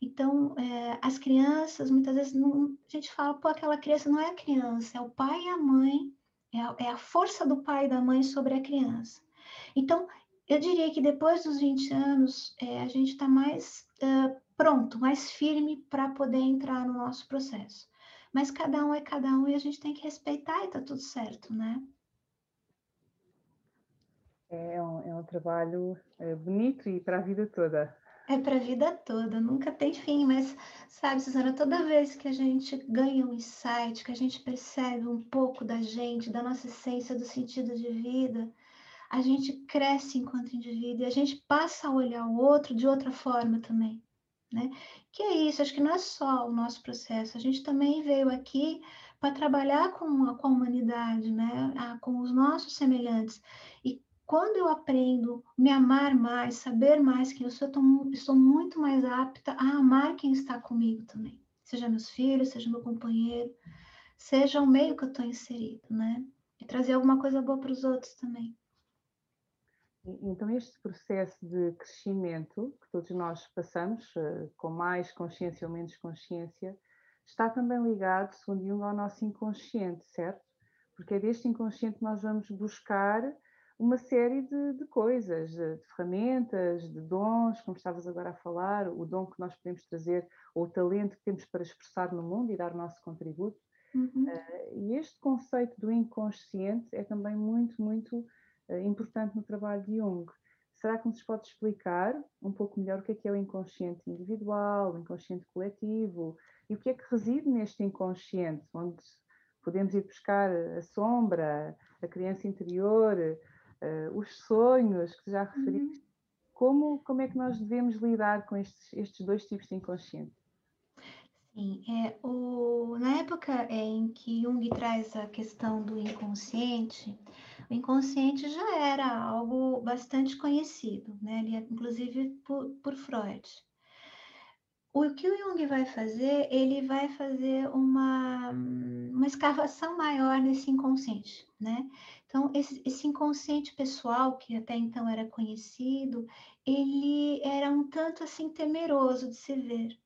B: Então, é, as crianças, muitas vezes, não, a gente fala, pô, aquela criança não é a criança, é o pai e a mãe, é a, é a força do pai e da mãe sobre a criança. Então, eu diria que depois dos 20 anos, é, a gente está mais uh, pronto, mais firme para poder entrar no nosso processo. Mas cada um é cada um e a gente tem que respeitar e tá tudo certo, né?
A: É um, é um trabalho é, bonito e para a vida toda.
B: É para a vida toda, nunca tem fim, mas sabe, Suzana, toda vez que a gente ganha um insight, que a gente percebe um pouco da gente, da nossa essência, do sentido de vida, a gente cresce enquanto indivíduo e a gente passa a olhar o outro de outra forma também, né? Que é isso, acho que não é só o nosso processo, a gente também veio aqui para trabalhar com a, com a humanidade, né? A, com os nossos semelhantes. E quando eu aprendo me amar mais, saber mais quem eu sou, eu tô, estou muito mais apta a amar quem está comigo também. seja meus filhos, seja meu companheiro, seja o meio que eu estou inserido, né? E trazer alguma coisa boa para os outros também.
A: Então, este processo de crescimento que todos nós passamos, eh, com mais consciência ou menos consciência, está também ligado, segundo Jung, ao nosso inconsciente, certo? Porque é deste inconsciente que nós vamos buscar uma série de, de coisas, de, de, ferramentas, de dons, como estavas agora a falar, o dom que nós podemos trazer, ou o talento que temos para expressar no mundo e dar o nosso contributo. Uhum. Uh, e este conceito do inconsciente é também muito, muito importante no trabalho de Jung. Será que nos pode explicar um pouco melhor o que é que é o inconsciente individual, o inconsciente coletivo e o que é que reside neste inconsciente, onde podemos ir buscar a sombra, a criança interior, uh, os sonhos que já referiste. Uhum. Como, como é que nós devemos lidar com estes, estes dois tipos de inconsciente?
B: Sim, é, o, na época em que Jung traz a questão do inconsciente, o inconsciente já era algo bastante conhecido, né? Ele, inclusive por, por Freud. O que o Jung vai fazer, ele vai fazer uma, uma escavação maior nesse inconsciente, né? Então, esse, esse, inconsciente pessoal, que até então era conhecido, ele era um tanto assim temeroso de se ver.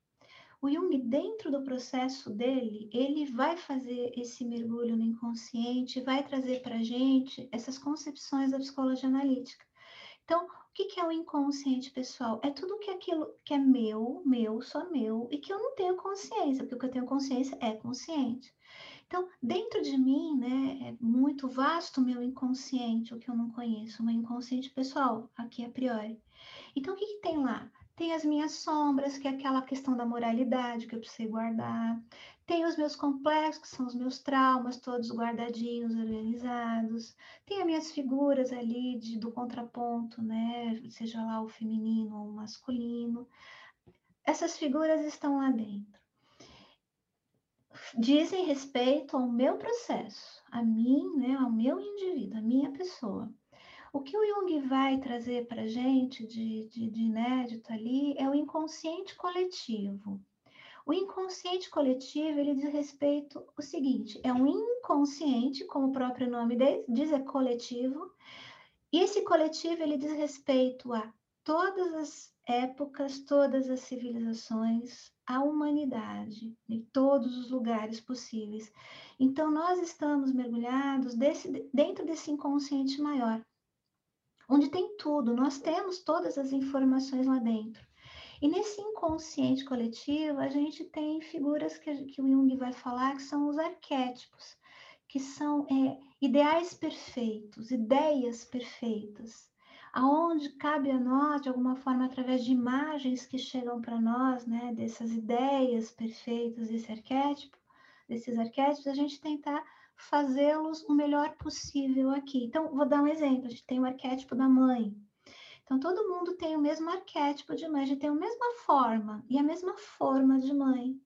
B: O Jung, dentro do processo dele, ele vai fazer esse mergulho no inconsciente, vai trazer para a gente essas concepções da psicologia analítica. Então, o que, é o inconsciente pessoal? É tudo que aquilo que é meu, meu, só meu, e que eu não tenho consciência, porque o que eu tenho consciência é consciente. Então, dentro de mim, né, é muito vasto o meu inconsciente, o que eu não conheço, o meu inconsciente pessoal, aqui a priori. Então, o que, que tem lá? Tem as minhas sombras, que é aquela questão da moralidade que eu precisei guardar. Tem os meus complexos, que são os meus traumas, todos guardadinhos, organizados. Tem as minhas figuras ali de, do contraponto, né? Seja lá o feminino ou o masculino. Essas figuras estão lá dentro. Dizem respeito ao meu processo, a mim, né, ao meu indivíduo, a minha pessoa. O que o Jung vai trazer para a gente de, de, de inédito ali é o inconsciente coletivo. O inconsciente coletivo, ele diz respeito ao seguinte, é um inconsciente, como o próprio nome diz, é coletivo, e esse coletivo, ele diz respeito a todas as épocas, todas as civilizações, a humanidade, em todos os lugares possíveis. Então, nós estamos mergulhados desse, dentro desse inconsciente maior, onde tem tudo, nós temos todas as informações lá dentro. E nesse inconsciente coletivo, a gente tem figuras que, que o Jung vai falar que são os arquétipos, que são é, ideais perfeitos, ideias perfeitas, aonde cabe a nós, de alguma forma, através de imagens que chegam para nós, né, dessas ideias perfeitas, desse arquétipo, desses arquétipos, a gente tentar fazê-los o melhor possível aqui. Então, vou dar um exemplo: a gente tem o arquétipo da mãe, então, todo mundo tem o mesmo arquétipo de mãe, a gente tem a mesma forma e a mesma forma de mãe.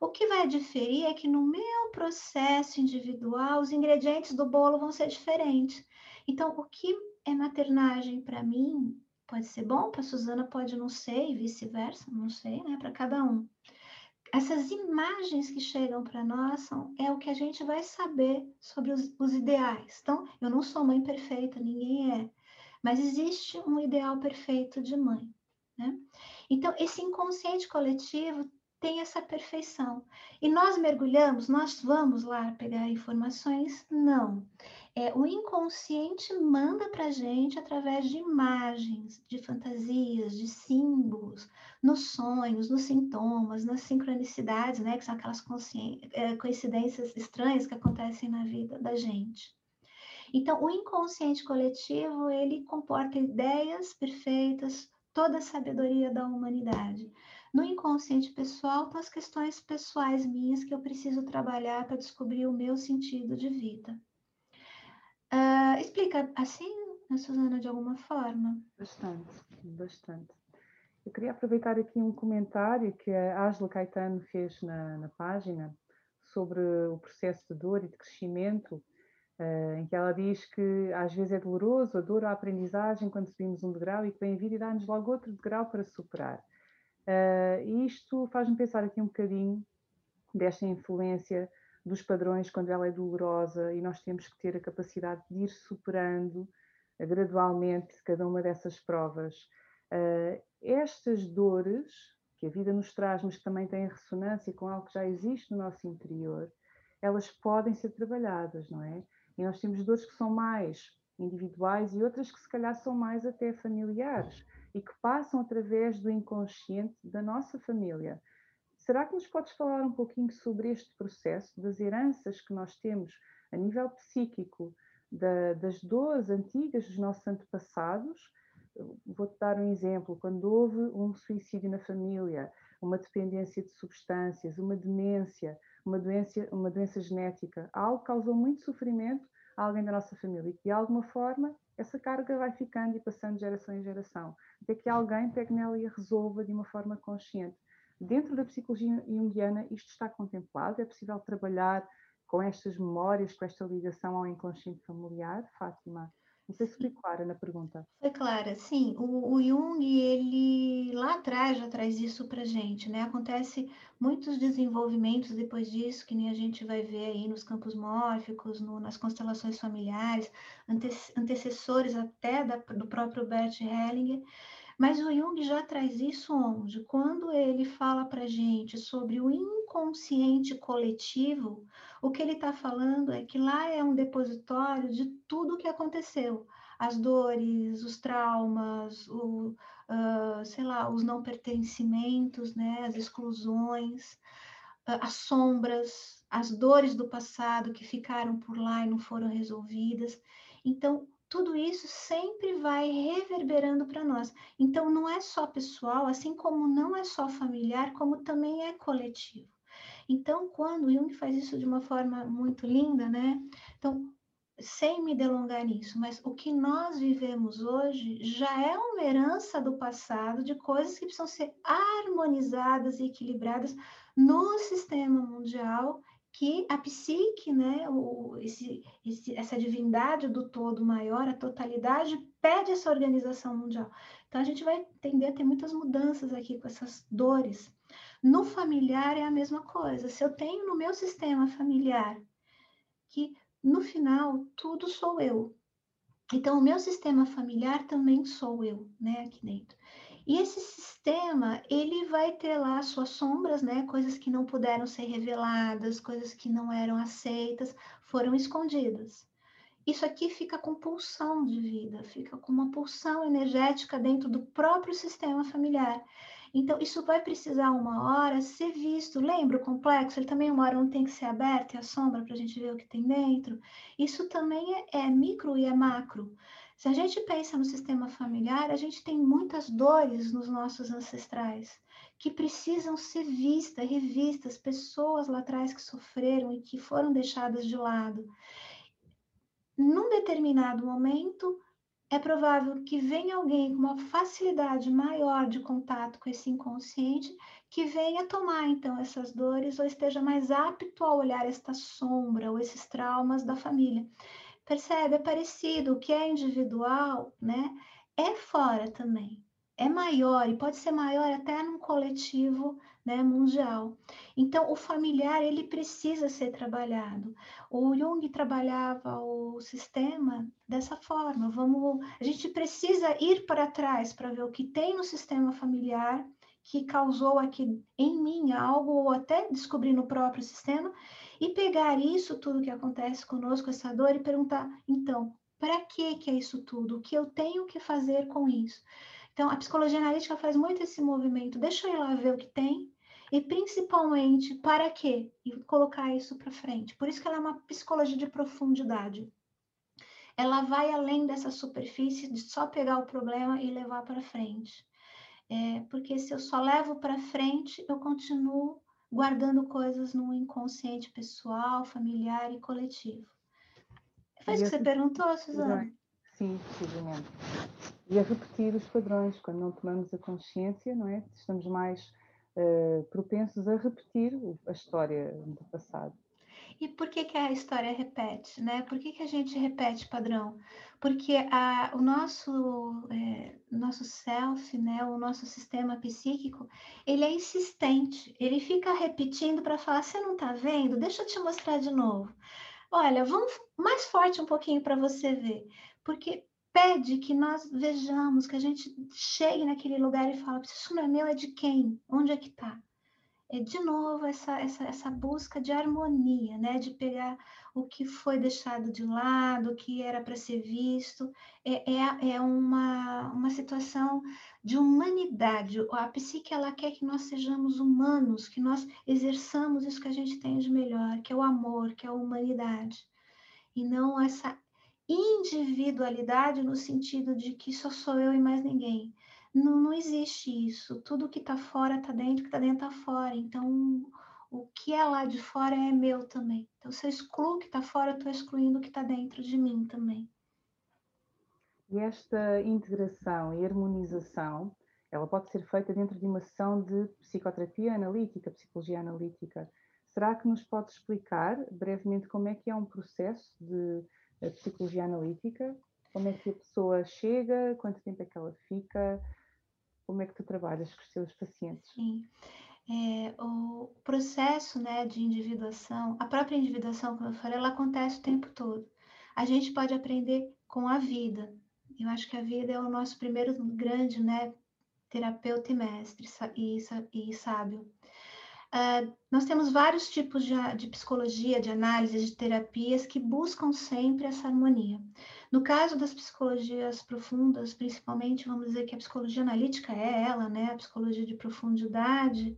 B: O que vai diferir é que no meu processo individual, os ingredientes do bolo vão ser diferentes. Então, o que é maternagem para mim pode ser bom, para Suzana pode não ser, e vice-versa, não sei, né? Para cada um. Essas imagens que chegam para nós são, é o que a gente vai saber sobre os, os ideais. Então, eu não sou mãe perfeita, ninguém é. Mas existe um ideal perfeito de mãe. Né? Então, esse inconsciente coletivo tem essa perfeição. E nós mergulhamos, nós vamos lá pegar informações? Não. É, o inconsciente manda para a gente através de imagens, de fantasias, de símbolos, nos sonhos, nos sintomas, nas sincronicidades, né, que são aquelas é, coincidências estranhas que acontecem na vida da gente. Então, o inconsciente coletivo, ele comporta ideias perfeitas, toda a sabedoria da humanidade. No inconsciente pessoal estão as questões pessoais minhas que eu preciso trabalhar para descobrir o meu sentido de vida. Uh, explica assim, Suzana, de alguma forma?
A: Bastante, bastante. Eu queria aproveitar aqui um comentário que a Ângela Caetano fez na, na página sobre o processo de dor e de crescimento Uh, em que ela diz que às vezes é doloroso a dor a aprendizagem quando subimos um degrau e que vem vir e dá-nos logo outro degrau para superar. Uh, e isto faz-me pensar aqui um bocadinho desta influência dos padrões quando ela é dolorosa e nós temos que ter a capacidade de ir superando uh, gradualmente cada uma dessas provas. Uh, estas dores que a vida nos traz, mas que também têm ressonância com algo que já existe no nosso interior, elas podem ser trabalhadas, não é? E nós temos dores que são mais individuais e outras que se calhar são mais até familiares e que passam através do inconsciente da nossa família. Será que nos podes falar um pouquinho sobre este processo das heranças que nós temos a nível psíquico, da, das dores antigas dos nossos antepassados? Vou-te dar um exemplo. Quando houve um suicídio na família, uma dependência de substâncias, uma demência, uma doença, uma doença genética, algo causou muito sofrimento a alguém da nossa família e de alguma forma essa carga vai ficando e passando de geração em geração, até que alguém pegue nela e a resolva de uma forma consciente. Dentro da psicologia junguiana isto está contemplado, é possível trabalhar com estas memórias, com esta ligação ao inconsciente familiar, Fátima? Não sei se fui clara na pergunta.
B: Foi clara, sim. O, o Jung, ele lá atrás já traz isso para gente, né? Acontece muitos desenvolvimentos depois disso, que nem a gente vai ver aí nos campos mórficos, no, nas constelações familiares, ante, antecessores até da, do próprio Bert Hellinger. Mas o Jung já traz isso onde? Quando ele fala para gente sobre o inconsciente coletivo, o que ele está falando é que lá é um depositório de tudo o que aconteceu. As dores, os traumas, o, uh, sei lá, os não pertencimentos, né, as exclusões, uh, as sombras, as dores do passado que ficaram por lá e não foram resolvidas. Então, tudo isso sempre vai reverberando para nós. Então, não é só pessoal, assim como não é só familiar, como também é coletivo. Então, quando Jung faz isso de uma forma muito linda, né? Então, sem me delongar nisso, mas o que nós vivemos hoje já é uma herança do passado de coisas que precisam ser harmonizadas e equilibradas no sistema mundial que a psique, né, o, esse, esse, essa divindade do todo maior, a totalidade, pede essa organização mundial. Então, a gente vai tender a ter muitas mudanças aqui com essas dores. No familiar é a mesma coisa. Se eu tenho no meu sistema familiar que, no final, tudo sou eu. Então, o meu sistema familiar também sou eu, né, aqui dentro. E esse sistema, ele vai ter lá suas sombras, né? Coisas que não puderam ser reveladas, coisas que não eram aceitas, foram escondidas. Isso aqui fica com pulsão de vida, fica com uma pulsão energética dentro do próprio sistema familiar. Então, isso vai precisar uma hora ser visto. Lembra o complexo? Ele também uma hora não tem que ser aberto e a sombra para a gente ver o que tem dentro. Isso também é, é micro e é macro. Se a gente pensa no sistema familiar, a gente tem muitas dores nos nossos ancestrais que precisam ser vistas, revistas, pessoas lá atrás que sofreram e que foram deixadas de lado. Num determinado momento, é provável que venha alguém com uma facilidade maior de contato com esse inconsciente que venha tomar então essas dores ou esteja mais apto a olhar esta sombra ou esses traumas da família. Percebe? É parecido. O que é individual, né? É fora também. É maior e pode ser maior até num coletivo né, mundial. Então, o familiar ele precisa ser trabalhado. O Jung trabalhava o sistema dessa forma. Vamos, a gente precisa ir para trás para ver o que tem no sistema familiar que causou aqui em mim algo ou até descobrir no próprio sistema e pegar isso tudo que acontece conosco, essa dor, e perguntar, então, para que que é isso tudo? O que eu tenho que fazer com isso? Então, a psicologia analítica faz muito esse movimento, deixa eu ir lá ver o que tem, e principalmente, para quê? E colocar isso para frente. Por isso que ela é uma psicologia de profundidade. Ela vai além dessa superfície de só pegar o problema e levar para frente. É, porque se eu só levo para frente, eu continuo guardando coisas no inconsciente pessoal, familiar e coletivo. Foi isso que você perguntou, Suzana?
A: Sim, precisamente. E a repetir os padrões, quando não tomamos a consciência, não é? Estamos mais uh, propensos a repetir a história do passado.
B: E por que, que a história repete, né? Por que, que a gente repete padrão? Porque a, o nosso, é, nosso self, né, o nosso sistema psíquico, ele é insistente, ele fica repetindo para falar, você não está vendo? Deixa eu te mostrar de novo. Olha, vamos mais forte um pouquinho para você ver. Porque pede que nós vejamos, que a gente chegue naquele lugar e fala, isso não é meu, é de quem? Onde é que está? É de novo essa, essa, essa busca de harmonia, né? De pegar o que foi deixado de lado, o que era para ser visto, é, é, é uma, uma situação de humanidade. A psique ela quer que nós sejamos humanos, que nós exerçamos isso que a gente tem de melhor, que é o amor, que é a humanidade, e não essa individualidade no sentido de que só sou eu e mais ninguém. Não, não existe isso. Tudo que está fora está dentro, o que está dentro está fora. Então, o que é lá de fora é meu também. Então, se eu excluo o que está fora, estou excluindo o que está dentro de mim também.
A: E esta integração e harmonização, ela pode ser feita dentro de uma sessão de psicoterapia analítica, psicologia analítica. Será que nos pode explicar brevemente como é que é um processo de eh, psicologia analítica? Como é que a pessoa chega? Quanto tempo é que ela fica? Como é que tu trabalhas com os teus pacientes?
B: Sim. É, o processo né, de individuação, a própria individuação, como eu falei, ela acontece o tempo todo. A gente pode aprender com a vida. Eu acho que a vida é o nosso primeiro grande né, terapeuta e mestre e, e sábio. Uh, nós temos vários tipos de, de psicologia, de análise, de terapias que buscam sempre essa harmonia. No caso das psicologias profundas, principalmente, vamos dizer que a psicologia analítica é ela, né? A psicologia de profundidade,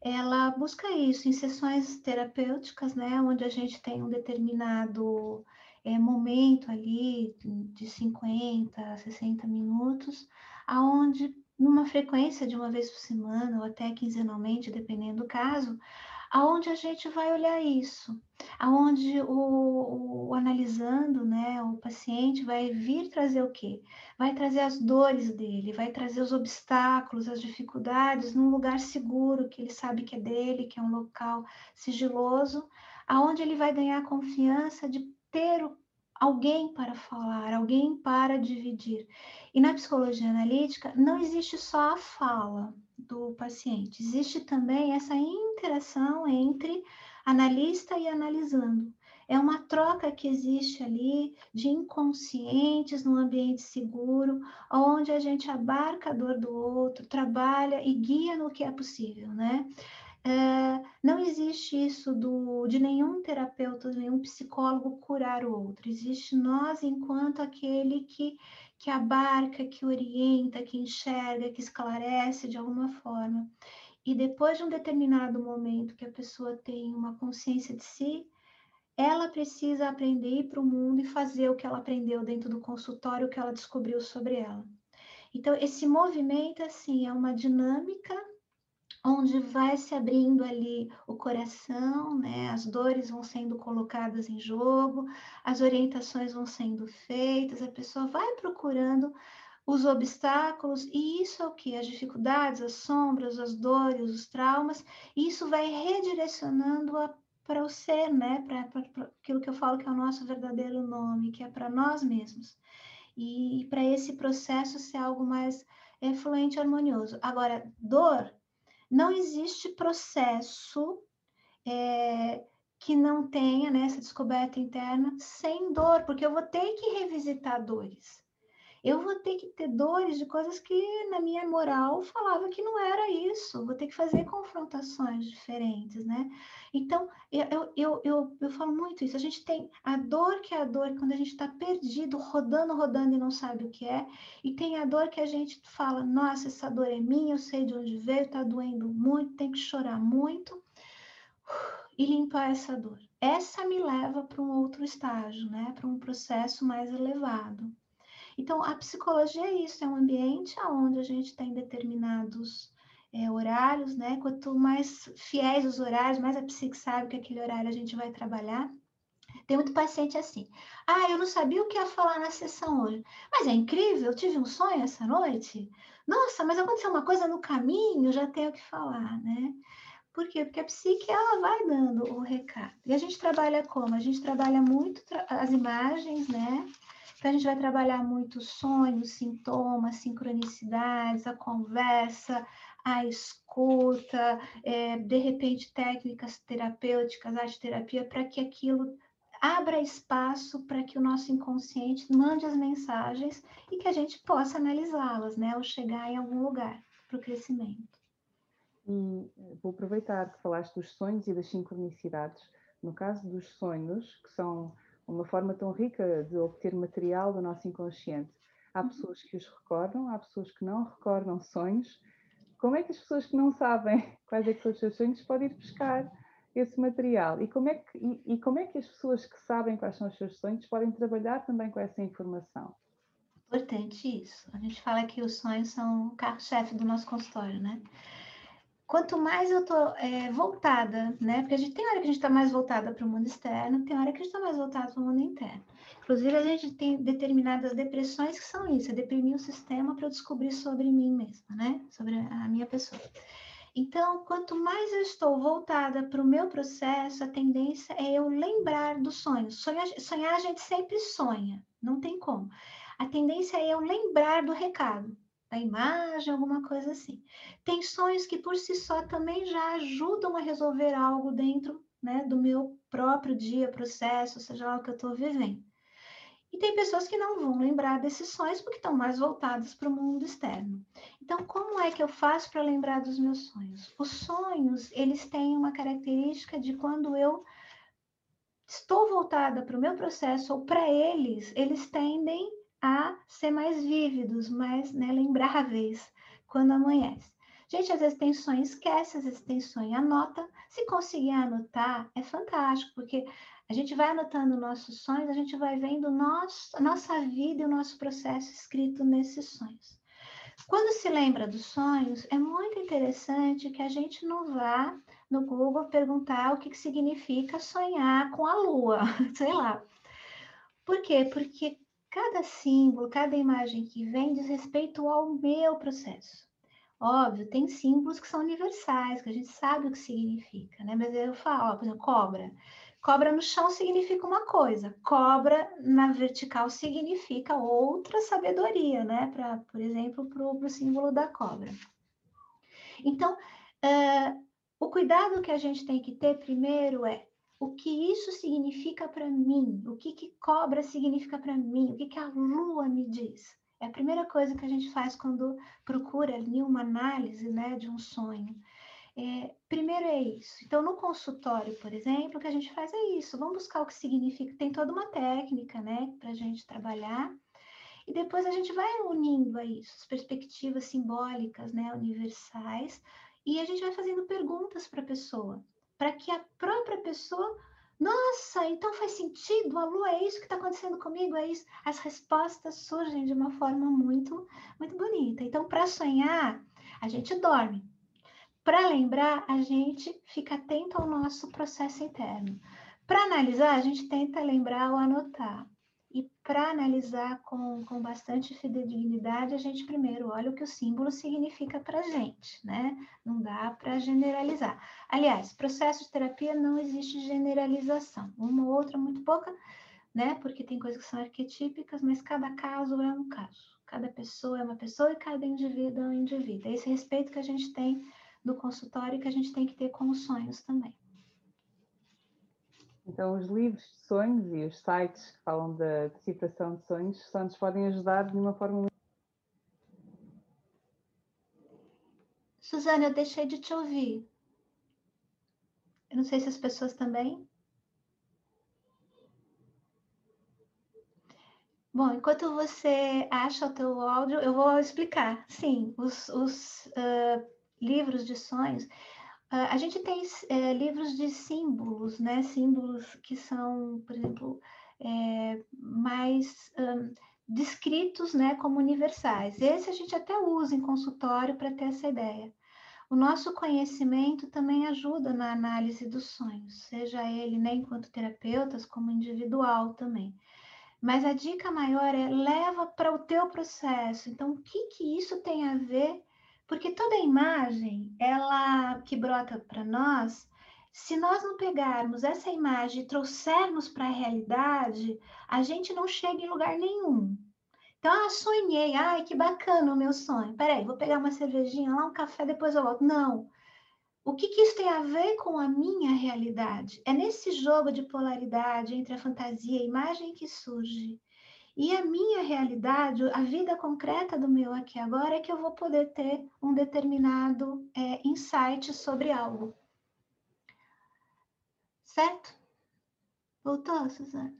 B: ela busca isso em sessões terapêuticas, né? Onde a gente tem um determinado é, momento ali de 50, 60 minutos, aonde numa frequência de uma vez por semana ou até quinzenalmente, dependendo do caso, aonde a gente vai olhar isso, aonde o, o, analisando, né, o paciente vai vir trazer o quê? Vai trazer as dores dele, vai trazer os obstáculos, as dificuldades num lugar seguro que ele sabe que é dele, que é um local sigiloso, aonde ele vai ganhar confiança de ter alguém para falar, alguém para dividir. E na psicologia analítica não existe só a fala, do paciente. Existe também essa interação entre analista e analisando. É uma troca que existe ali de inconscientes num ambiente seguro, onde a gente abarca a dor do outro, trabalha e guia no que é possível, né? É, não existe isso do, de nenhum terapeuta, de nenhum psicólogo curar o outro. Existe nós enquanto aquele que que abarca, que orienta, que enxerga, que esclarece de alguma forma. E depois de um determinado momento que a pessoa tem uma consciência de si, ela precisa aprender ir para o mundo e fazer o que ela aprendeu dentro do consultório, o que ela descobriu sobre ela. Então, esse movimento, assim, é uma dinâmica onde vai se abrindo ali o coração, né? As dores vão sendo colocadas em jogo, as orientações vão sendo feitas, a pessoa vai procurando os obstáculos, e isso é o que? As dificuldades, as sombras, as dores, os traumas, isso vai redirecionando para o ser, né? Para aquilo que eu falo que é o nosso verdadeiro nome, que é para nós mesmos. E, e para esse processo ser algo mais é, fluente e harmonioso. Agora, dor não existe processo é, que não tenha né, essa descoberta interna sem dor, porque eu vou ter que revisitar dores eu vou ter que ter dores de coisas que na minha moral falava que não era isso, vou ter que fazer confrontações diferentes, né? Então, eu, eu, eu, eu, falo muito isso, a gente tem a dor que é a dor quando a gente está perdido, rodando, rodando e não sabe o que é, e tem a dor que a gente fala, nossa, essa dor é minha, eu sei de onde veio, está doendo muito, tem que chorar muito, e limpar essa dor. Essa me leva para um outro estágio, né? Para um processo mais elevado. Então, a psicologia é isso, é um ambiente onde a gente tem determinados é, horários, né? Quanto mais fiéis os horários, mais a psique sabe que aquele horário a gente vai trabalhar. Tem muito paciente assim. Ah, eu não sabia o que ia falar na sessão hoje. Mas é incrível, eu tive um sonho essa noite. Nossa, mas aconteceu uma coisa no caminho, já tenho o que falar, né? Por quê? Porque a psique ela vai dando o recado. E a gente trabalha como? A gente trabalha muito as imagens, né? Então a gente vai trabalhar muito sonhos, sintomas, sincronicidades, a conversa, a escuta, é, de repente técnicas terapêuticas, arte terapia, para que aquilo abra espaço para que o nosso inconsciente mande as mensagens e que a gente possa analisá-las, né? Ou chegar em algum lugar para o crescimento.
A: E eh, vou aproveitar que falaste dos sonhos e das sincronicidades. No caso dos sonhos, que são uma forma tão rica de obter material do nosso inconsciente, há uhum. pessoas que os recordam, há pessoas que não recordam sonhos. Como é que as pessoas que não sabem quais é são os seus sonhos podem ir buscar esse material? E como, é que, e, e como é que as pessoas que sabem quais são os seus sonhos podem trabalhar também com essa informação?
B: Importante isso. A gente fala que os sonhos são o carro-chefe do nosso consultório, né? Quanto mais eu tô é, voltada, né? Porque a gente tem hora que a gente está mais voltada para o mundo externo, tem hora que a gente está mais voltada para o mundo interno. Inclusive, a gente tem determinadas depressões que são isso, é deprimir o sistema para eu descobrir sobre mim mesma, né? Sobre a minha pessoa. Então, quanto mais eu estou voltada para o meu processo, a tendência é eu lembrar dos sonhos. Sonhar, sonhar a gente sempre sonha, não tem como. A tendência é eu lembrar do recado da imagem, alguma coisa assim. Tem sonhos que por si só também já ajudam a resolver algo dentro né, do meu próprio dia, processo, seja lá o que eu estou vivendo. E tem pessoas que não vão lembrar desses sonhos porque estão mais voltadas para o mundo externo. Então, como é que eu faço para lembrar dos meus sonhos? Os sonhos, eles têm uma característica de quando eu estou voltada para o meu processo ou para eles, eles tendem a ser mais vívidos, mais né, lembráveis quando amanhece. Gente, às vezes tem sonho, esquece, às vezes tem sonho, anota. Se conseguir anotar, é fantástico, porque a gente vai anotando nossos sonhos, a gente vai vendo nosso, nossa vida e o nosso processo escrito nesses sonhos. Quando se lembra dos sonhos, é muito interessante que a gente não vá no Google perguntar o que, que significa sonhar com a lua, sei lá. Por quê? Porque Cada símbolo, cada imagem que vem diz respeito ao meu processo. Óbvio, tem símbolos que são universais, que a gente sabe o que significa, né? Mas eu falo, ó, por exemplo, cobra. Cobra no chão significa uma coisa, cobra na vertical significa outra sabedoria, né? Pra, por exemplo, para o símbolo da cobra. Então, uh, o cuidado que a gente tem que ter primeiro é o que isso significa para mim, o que, que cobra significa para mim, o que, que a lua me diz. É a primeira coisa que a gente faz quando procura ali uma análise né, de um sonho. É, primeiro é isso. Então, no consultório, por exemplo, o que a gente faz é isso. Vamos buscar o que significa. Tem toda uma técnica, né, para a gente trabalhar. E depois a gente vai unindo a isso, as perspectivas simbólicas, né, universais, e a gente vai fazendo perguntas para a pessoa para que a própria pessoa, nossa, então faz sentido, a lua é isso que está acontecendo comigo, é isso. As respostas surgem de uma forma muito, muito bonita. Então, para sonhar, a gente dorme. Para lembrar, a gente fica atento ao nosso processo interno. Para analisar, a gente tenta lembrar ou anotar. E para analisar com, com bastante fidedignidade, a gente primeiro olha o que o símbolo significa para a gente, né? Não dá para generalizar. Aliás, processo de terapia não existe generalização. Uma ou outra, muito pouca, né? Porque tem coisas que são arquetípicas, mas cada caso é um caso. Cada pessoa é uma pessoa e cada indivíduo é um indivíduo. É esse respeito que a gente tem no consultório que a gente tem que ter com os sonhos também.
A: Então, os livros de sonhos e os sites que falam da decifração de sonhos só nos podem ajudar de uma forma muito.
B: Suzana, eu deixei de te ouvir. Eu não sei se as pessoas também. Bom, enquanto você acha o teu áudio, eu vou explicar. Sim, os, os uh, livros de sonhos a gente tem é, livros de símbolos, né? Símbolos que são, por exemplo, é, mais um, descritos né, como universais. Esse a gente até usa em consultório para ter essa ideia. O nosso conhecimento também ajuda na análise dos sonhos, seja ele né, enquanto terapeutas, como individual também. Mas a dica maior é leva para o teu processo. Então, o que, que isso tem a ver Porque toda imagem, ela que brota para nós, se nós não pegarmos essa imagem e trouxermos para a realidade, a gente não chega em lugar nenhum. Então, ah, sonhei, ai, que bacana o meu sonho. Peraí, vou pegar uma cervejinha lá, um café, depois eu volto. Não. O que, que isso tem a ver com a minha realidade? É nesse jogo de polaridade entre a fantasia e a imagem que surge. E a minha realidade, a vida concreta do meu aqui agora, é que eu vou poder ter um determinado é, insight sobre algo. Certo? Voltou, Suzana?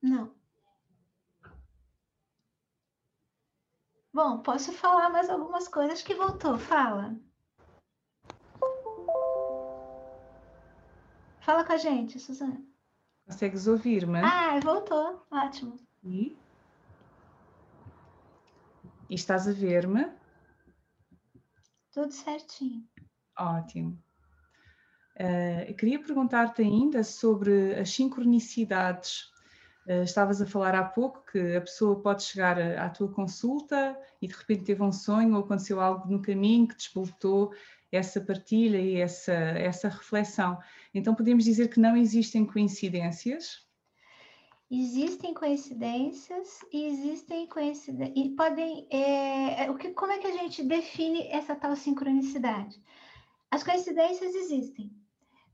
B: Não. Bom, posso falar mais algumas coisas que voltou. Fala. Fala com a gente, Suzana.
A: Consegues ouvir-me?
B: Ah, voltou. Ótimo.
A: E? E estás a ver-me?
B: Tudo certinho.
A: Ótimo. Uh, queria perguntar-te ainda sobre as sincronicidades. Uh, estavas a falar há pouco que a pessoa pode chegar à tua consulta e de repente teve um sonho ou aconteceu algo no caminho que desbloqueou essa partilha e essa, essa reflexão. Então, podemos dizer que não existem coincidências?
B: Existem coincidências e existem coincidências. E podem. É, o que, como é que a gente define essa tal sincronicidade? As coincidências existem.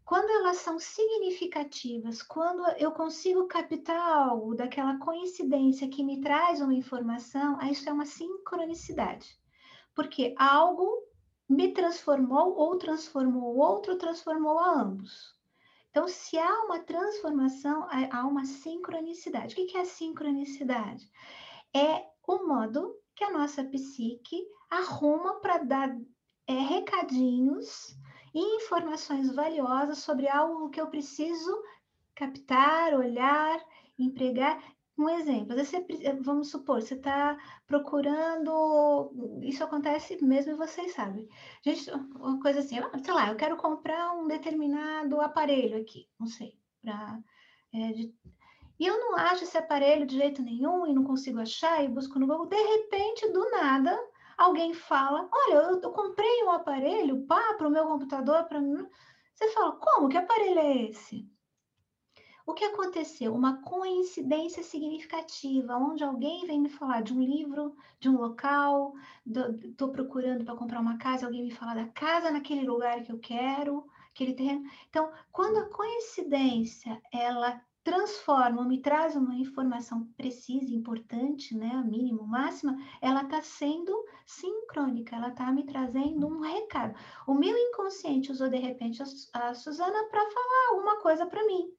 B: Quando elas são significativas, quando eu consigo captar algo daquela coincidência que me traz uma informação, isso é uma sincronicidade. Porque algo me transformou ou transformou o outro, transformou a ambos. Então, se há uma transformação, há uma sincronicidade. O que é a sincronicidade? É o modo que a nossa psique arruma para dar é, recadinhos e informações valiosas sobre algo que eu preciso captar, olhar, empregar. Um exemplo, você, vamos supor, você está procurando, isso acontece mesmo e vocês sabem. Gente, uma coisa assim, ah, sei lá, eu quero comprar um determinado aparelho aqui, não sei, para é, de, e eu não acho esse aparelho de jeito nenhum e não consigo achar e busco no Google. De repente, do nada, alguém fala: Olha, eu, eu comprei um aparelho para o meu computador. Pra... Você fala: Como? Que aparelho é esse? O que aconteceu? Uma coincidência significativa, onde alguém vem me falar de um livro, de um local, estou procurando para comprar uma casa, alguém me fala da casa naquele lugar que eu quero, aquele terreno. Então, quando a coincidência ela transforma, me traz uma informação precisa, importante, né, mínimo, máxima, ela está sendo sincrônica, ela está me trazendo um recado. O meu inconsciente usou de repente a, a Suzana para falar alguma coisa para mim.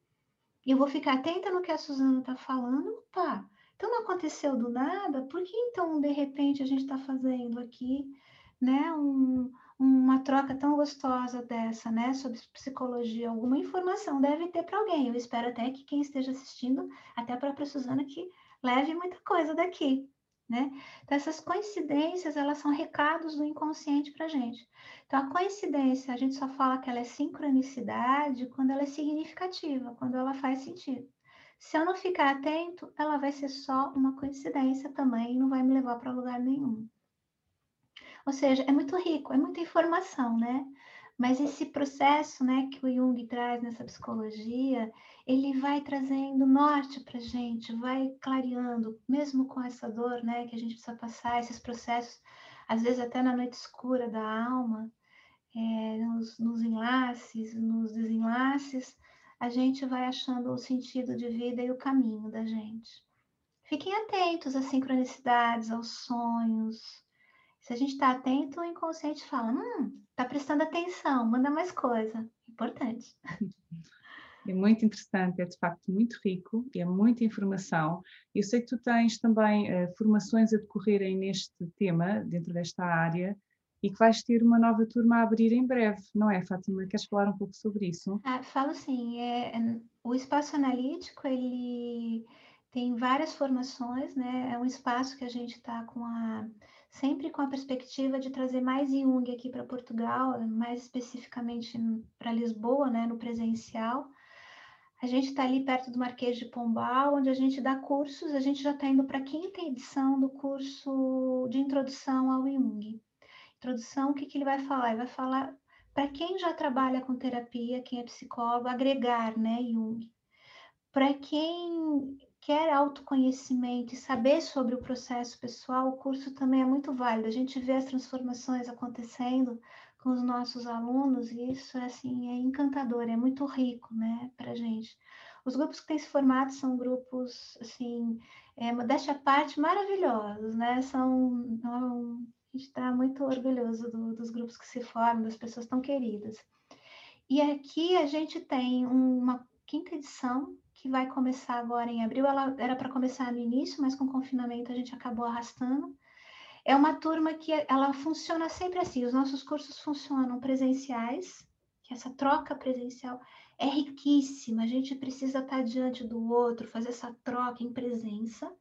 B: Eu vou ficar atenta no que a Suzana está falando, pá. Então não aconteceu do nada, por que então de repente a gente está fazendo aqui, né, um, uma troca tão gostosa dessa, né, sobre psicologia, alguma informação deve ter para alguém. Eu espero até que quem esteja assistindo, até a própria Suzana, que leve muita coisa daqui, né? Então, essas coincidências, elas são recados do inconsciente para a gente. Então, a coincidência, a gente só fala que ela é sincronicidade quando ela é significativa, quando ela faz sentido. Se eu não ficar atento, ela vai ser só uma coincidência também não vai me levar para lugar nenhum. Ou seja, é muito rico, é muita informação, né? Mas esse processo, né, que o Jung traz nessa psicologia, ele vai trazendo norte para gente, vai clareando, mesmo com essa dor, né, que a gente precisa passar, esses processos, às vezes até na noite escura da alma, é, nos, nos enlaces, nos desenlaces, a gente vai achando o sentido de vida e o caminho da gente. Fiquem atentos às sincronicidades, aos sonhos, se a gente está atento, o inconsciente fala: hum, está prestando atenção, manda mais coisa. Importante.
A: É muito interessante, é de facto muito rico e é muita informação. Eu sei que tu tens também uh, formações a decorrerem neste tema, dentro desta área, e que vais ter uma nova turma a abrir em breve, não é, Fátima? Queres falar um pouco sobre isso?
B: Ah, falo sim. É, o espaço analítico, ele tem várias formações, né? É um espaço que a gente está com a sempre com a perspectiva de trazer mais Jung aqui para Portugal, mais especificamente para Lisboa, né, no presencial. A gente está ali perto do Marquês de Pombal, onde a gente dá cursos. A gente já está indo para a quinta edição do curso de introdução ao Jung. Introdução, o que, que ele vai falar? Ele vai falar para quem já trabalha com terapia, quem é psicólogo, agregar, né, Jung. Para quem quer autoconhecimento e saber sobre o processo pessoal, o curso também é muito válido. A gente vê as transformações acontecendo com os nossos alunos, e isso é, assim, é encantador, é muito rico né, para gente. Os grupos que têm se formado são grupos, assim, é, modéstia à parte, maravilhosos, né? São, a gente está muito orgulhoso do, dos grupos que se formam, das pessoas tão queridas. E aqui a gente tem uma quinta edição que vai começar agora em abril. Ela era para começar no início, mas com o confinamento a gente acabou arrastando. É uma turma que ela funciona sempre assim. Os nossos cursos funcionam presenciais, que essa troca presencial é riquíssima. A gente precisa estar diante do outro, fazer essa troca em presença.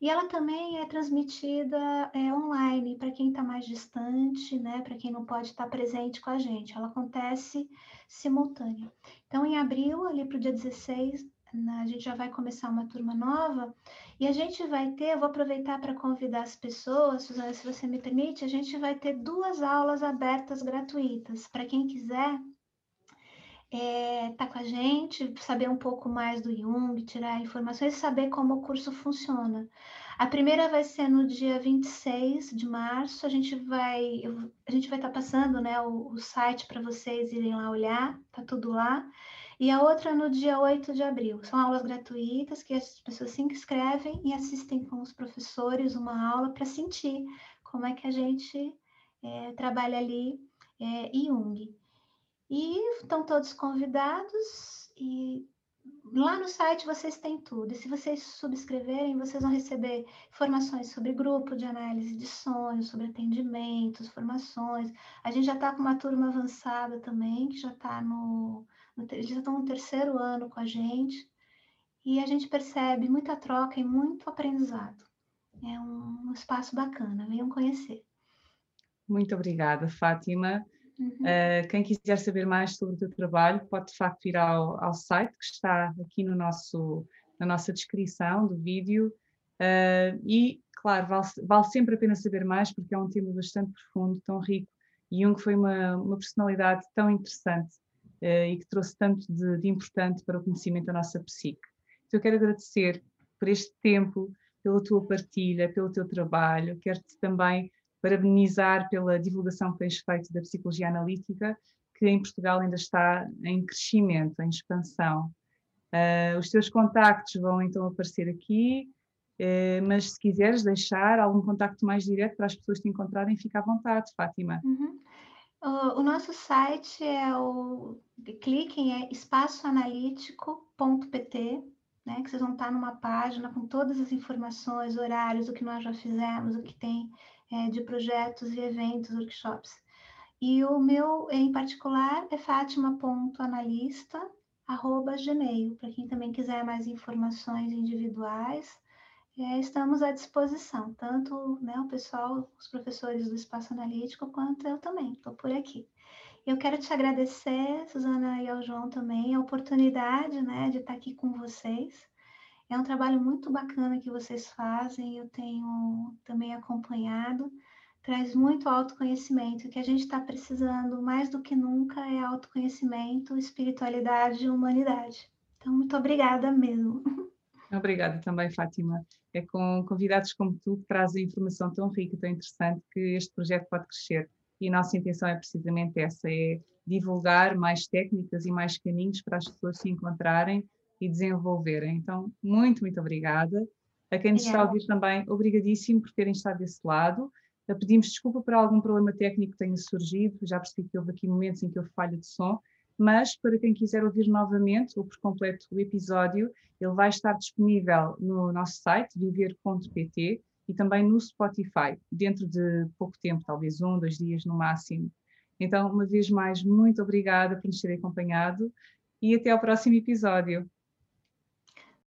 B: E ela também é transmitida é, online para quem está mais distante, né? Para quem não pode estar presente com a gente. Ela acontece simultânea. Então, em abril, ali para o dia 16, a gente já vai começar uma turma nova e a gente vai ter, eu vou aproveitar para convidar as pessoas, Suzana, se você me permite, a gente vai ter duas aulas abertas gratuitas para quem quiser é, tá com a gente, saber um pouco mais do Jung, tirar informações e saber como o curso funciona. A primeira vai ser no dia 26 de março, a gente vai a gente vai estar tá passando né, o, o site para vocês irem lá olhar, tá tudo lá. E a outra no dia 8 de abril. São aulas gratuitas que as pessoas se inscrevem e assistem com os professores uma aula para sentir como é que a gente é, trabalha ali é, Jung. E estão todos convidados e lá no site vocês têm tudo. E se vocês subscreverem, vocês vão receber informações sobre grupo de análise de sonhos, sobre atendimentos, formações. A gente já está com uma turma avançada também, que já está no eles já estão no terceiro ano com a gente e a gente percebe muita troca e muito aprendizado. É um, espaço bacana, venham conhecer.
A: Muito obrigada, Fátima. Uhum. Uh, quem quiser saber mais sobre o teu trabalho pode de facto ir ao, ao site que está aqui no nosso, na nossa descrição do vídeo. Uh, e, claro, vale, vale, sempre a pena saber mais porque é um tema bastante profundo, tão rico. E Jung foi uma, uma personalidade tão interessante e que trouxe tanto de, de, importante para o conhecimento da nossa psique. Então, eu quero agradecer por este tempo, pela tua partilha, pelo teu trabalho. Quero-te também parabenizar pela divulgação que tens feito da psicologia analítica, que em Portugal ainda está em crescimento, em expansão. Uh, os teus contactos vão então aparecer aqui, uh, mas se quiseres deixar algum contacto mais direto para as pessoas te encontrarem, fica à vontade, Fátima.
B: Uhum. O, o nosso site é o cliquem é espaçoanalítico.pt, né, que vocês vão estar numa página com todas as informações, horários, o que nós já fizemos, o que tem é, de projetos e eventos, workshops. E o meu, em particular, é fátima.analista.gmail, para quem também quiser mais informações individuais, estamos à disposição, tanto né, o pessoal, os professores do Espaço Analítico, quanto eu também, estou por aqui. Eu quero te agradecer, Suzana e ao João também, a oportunidade né, de estar aqui com vocês. É um trabalho muito bacana que vocês fazem, eu tenho também acompanhado, traz muito autoconhecimento. O que a gente está precisando mais do que nunca é autoconhecimento, espiritualidade e humanidade. Então, muito obrigada mesmo.
A: Obrigada também, Fátima. É com convidados como tu que trazem informação tão rica, tão interessante, que este projeto pode crescer. E a nossa intenção é precisamente essa, é divulgar mais técnicas e mais caminhos para as pessoas se encontrarem e desenvolverem. Então, muito, muito obrigada. A quem nos está a ouvir também, obrigadíssimo por terem estado desse lado. Pedimos desculpa por algum problema técnico que tenha surgido, já percebi que houve aqui momentos em que houve falha de som, mas para quem quiser ouvir novamente ou por completo o episódio, ele vai estar disponível no nosso site, viver.pt, e também no Spotify, dentro de pouco tempo, talvez um, dois dias no máximo. Então, uma vez mais, muito obrigada por nos ter acompanhado e até ao próximo episódio.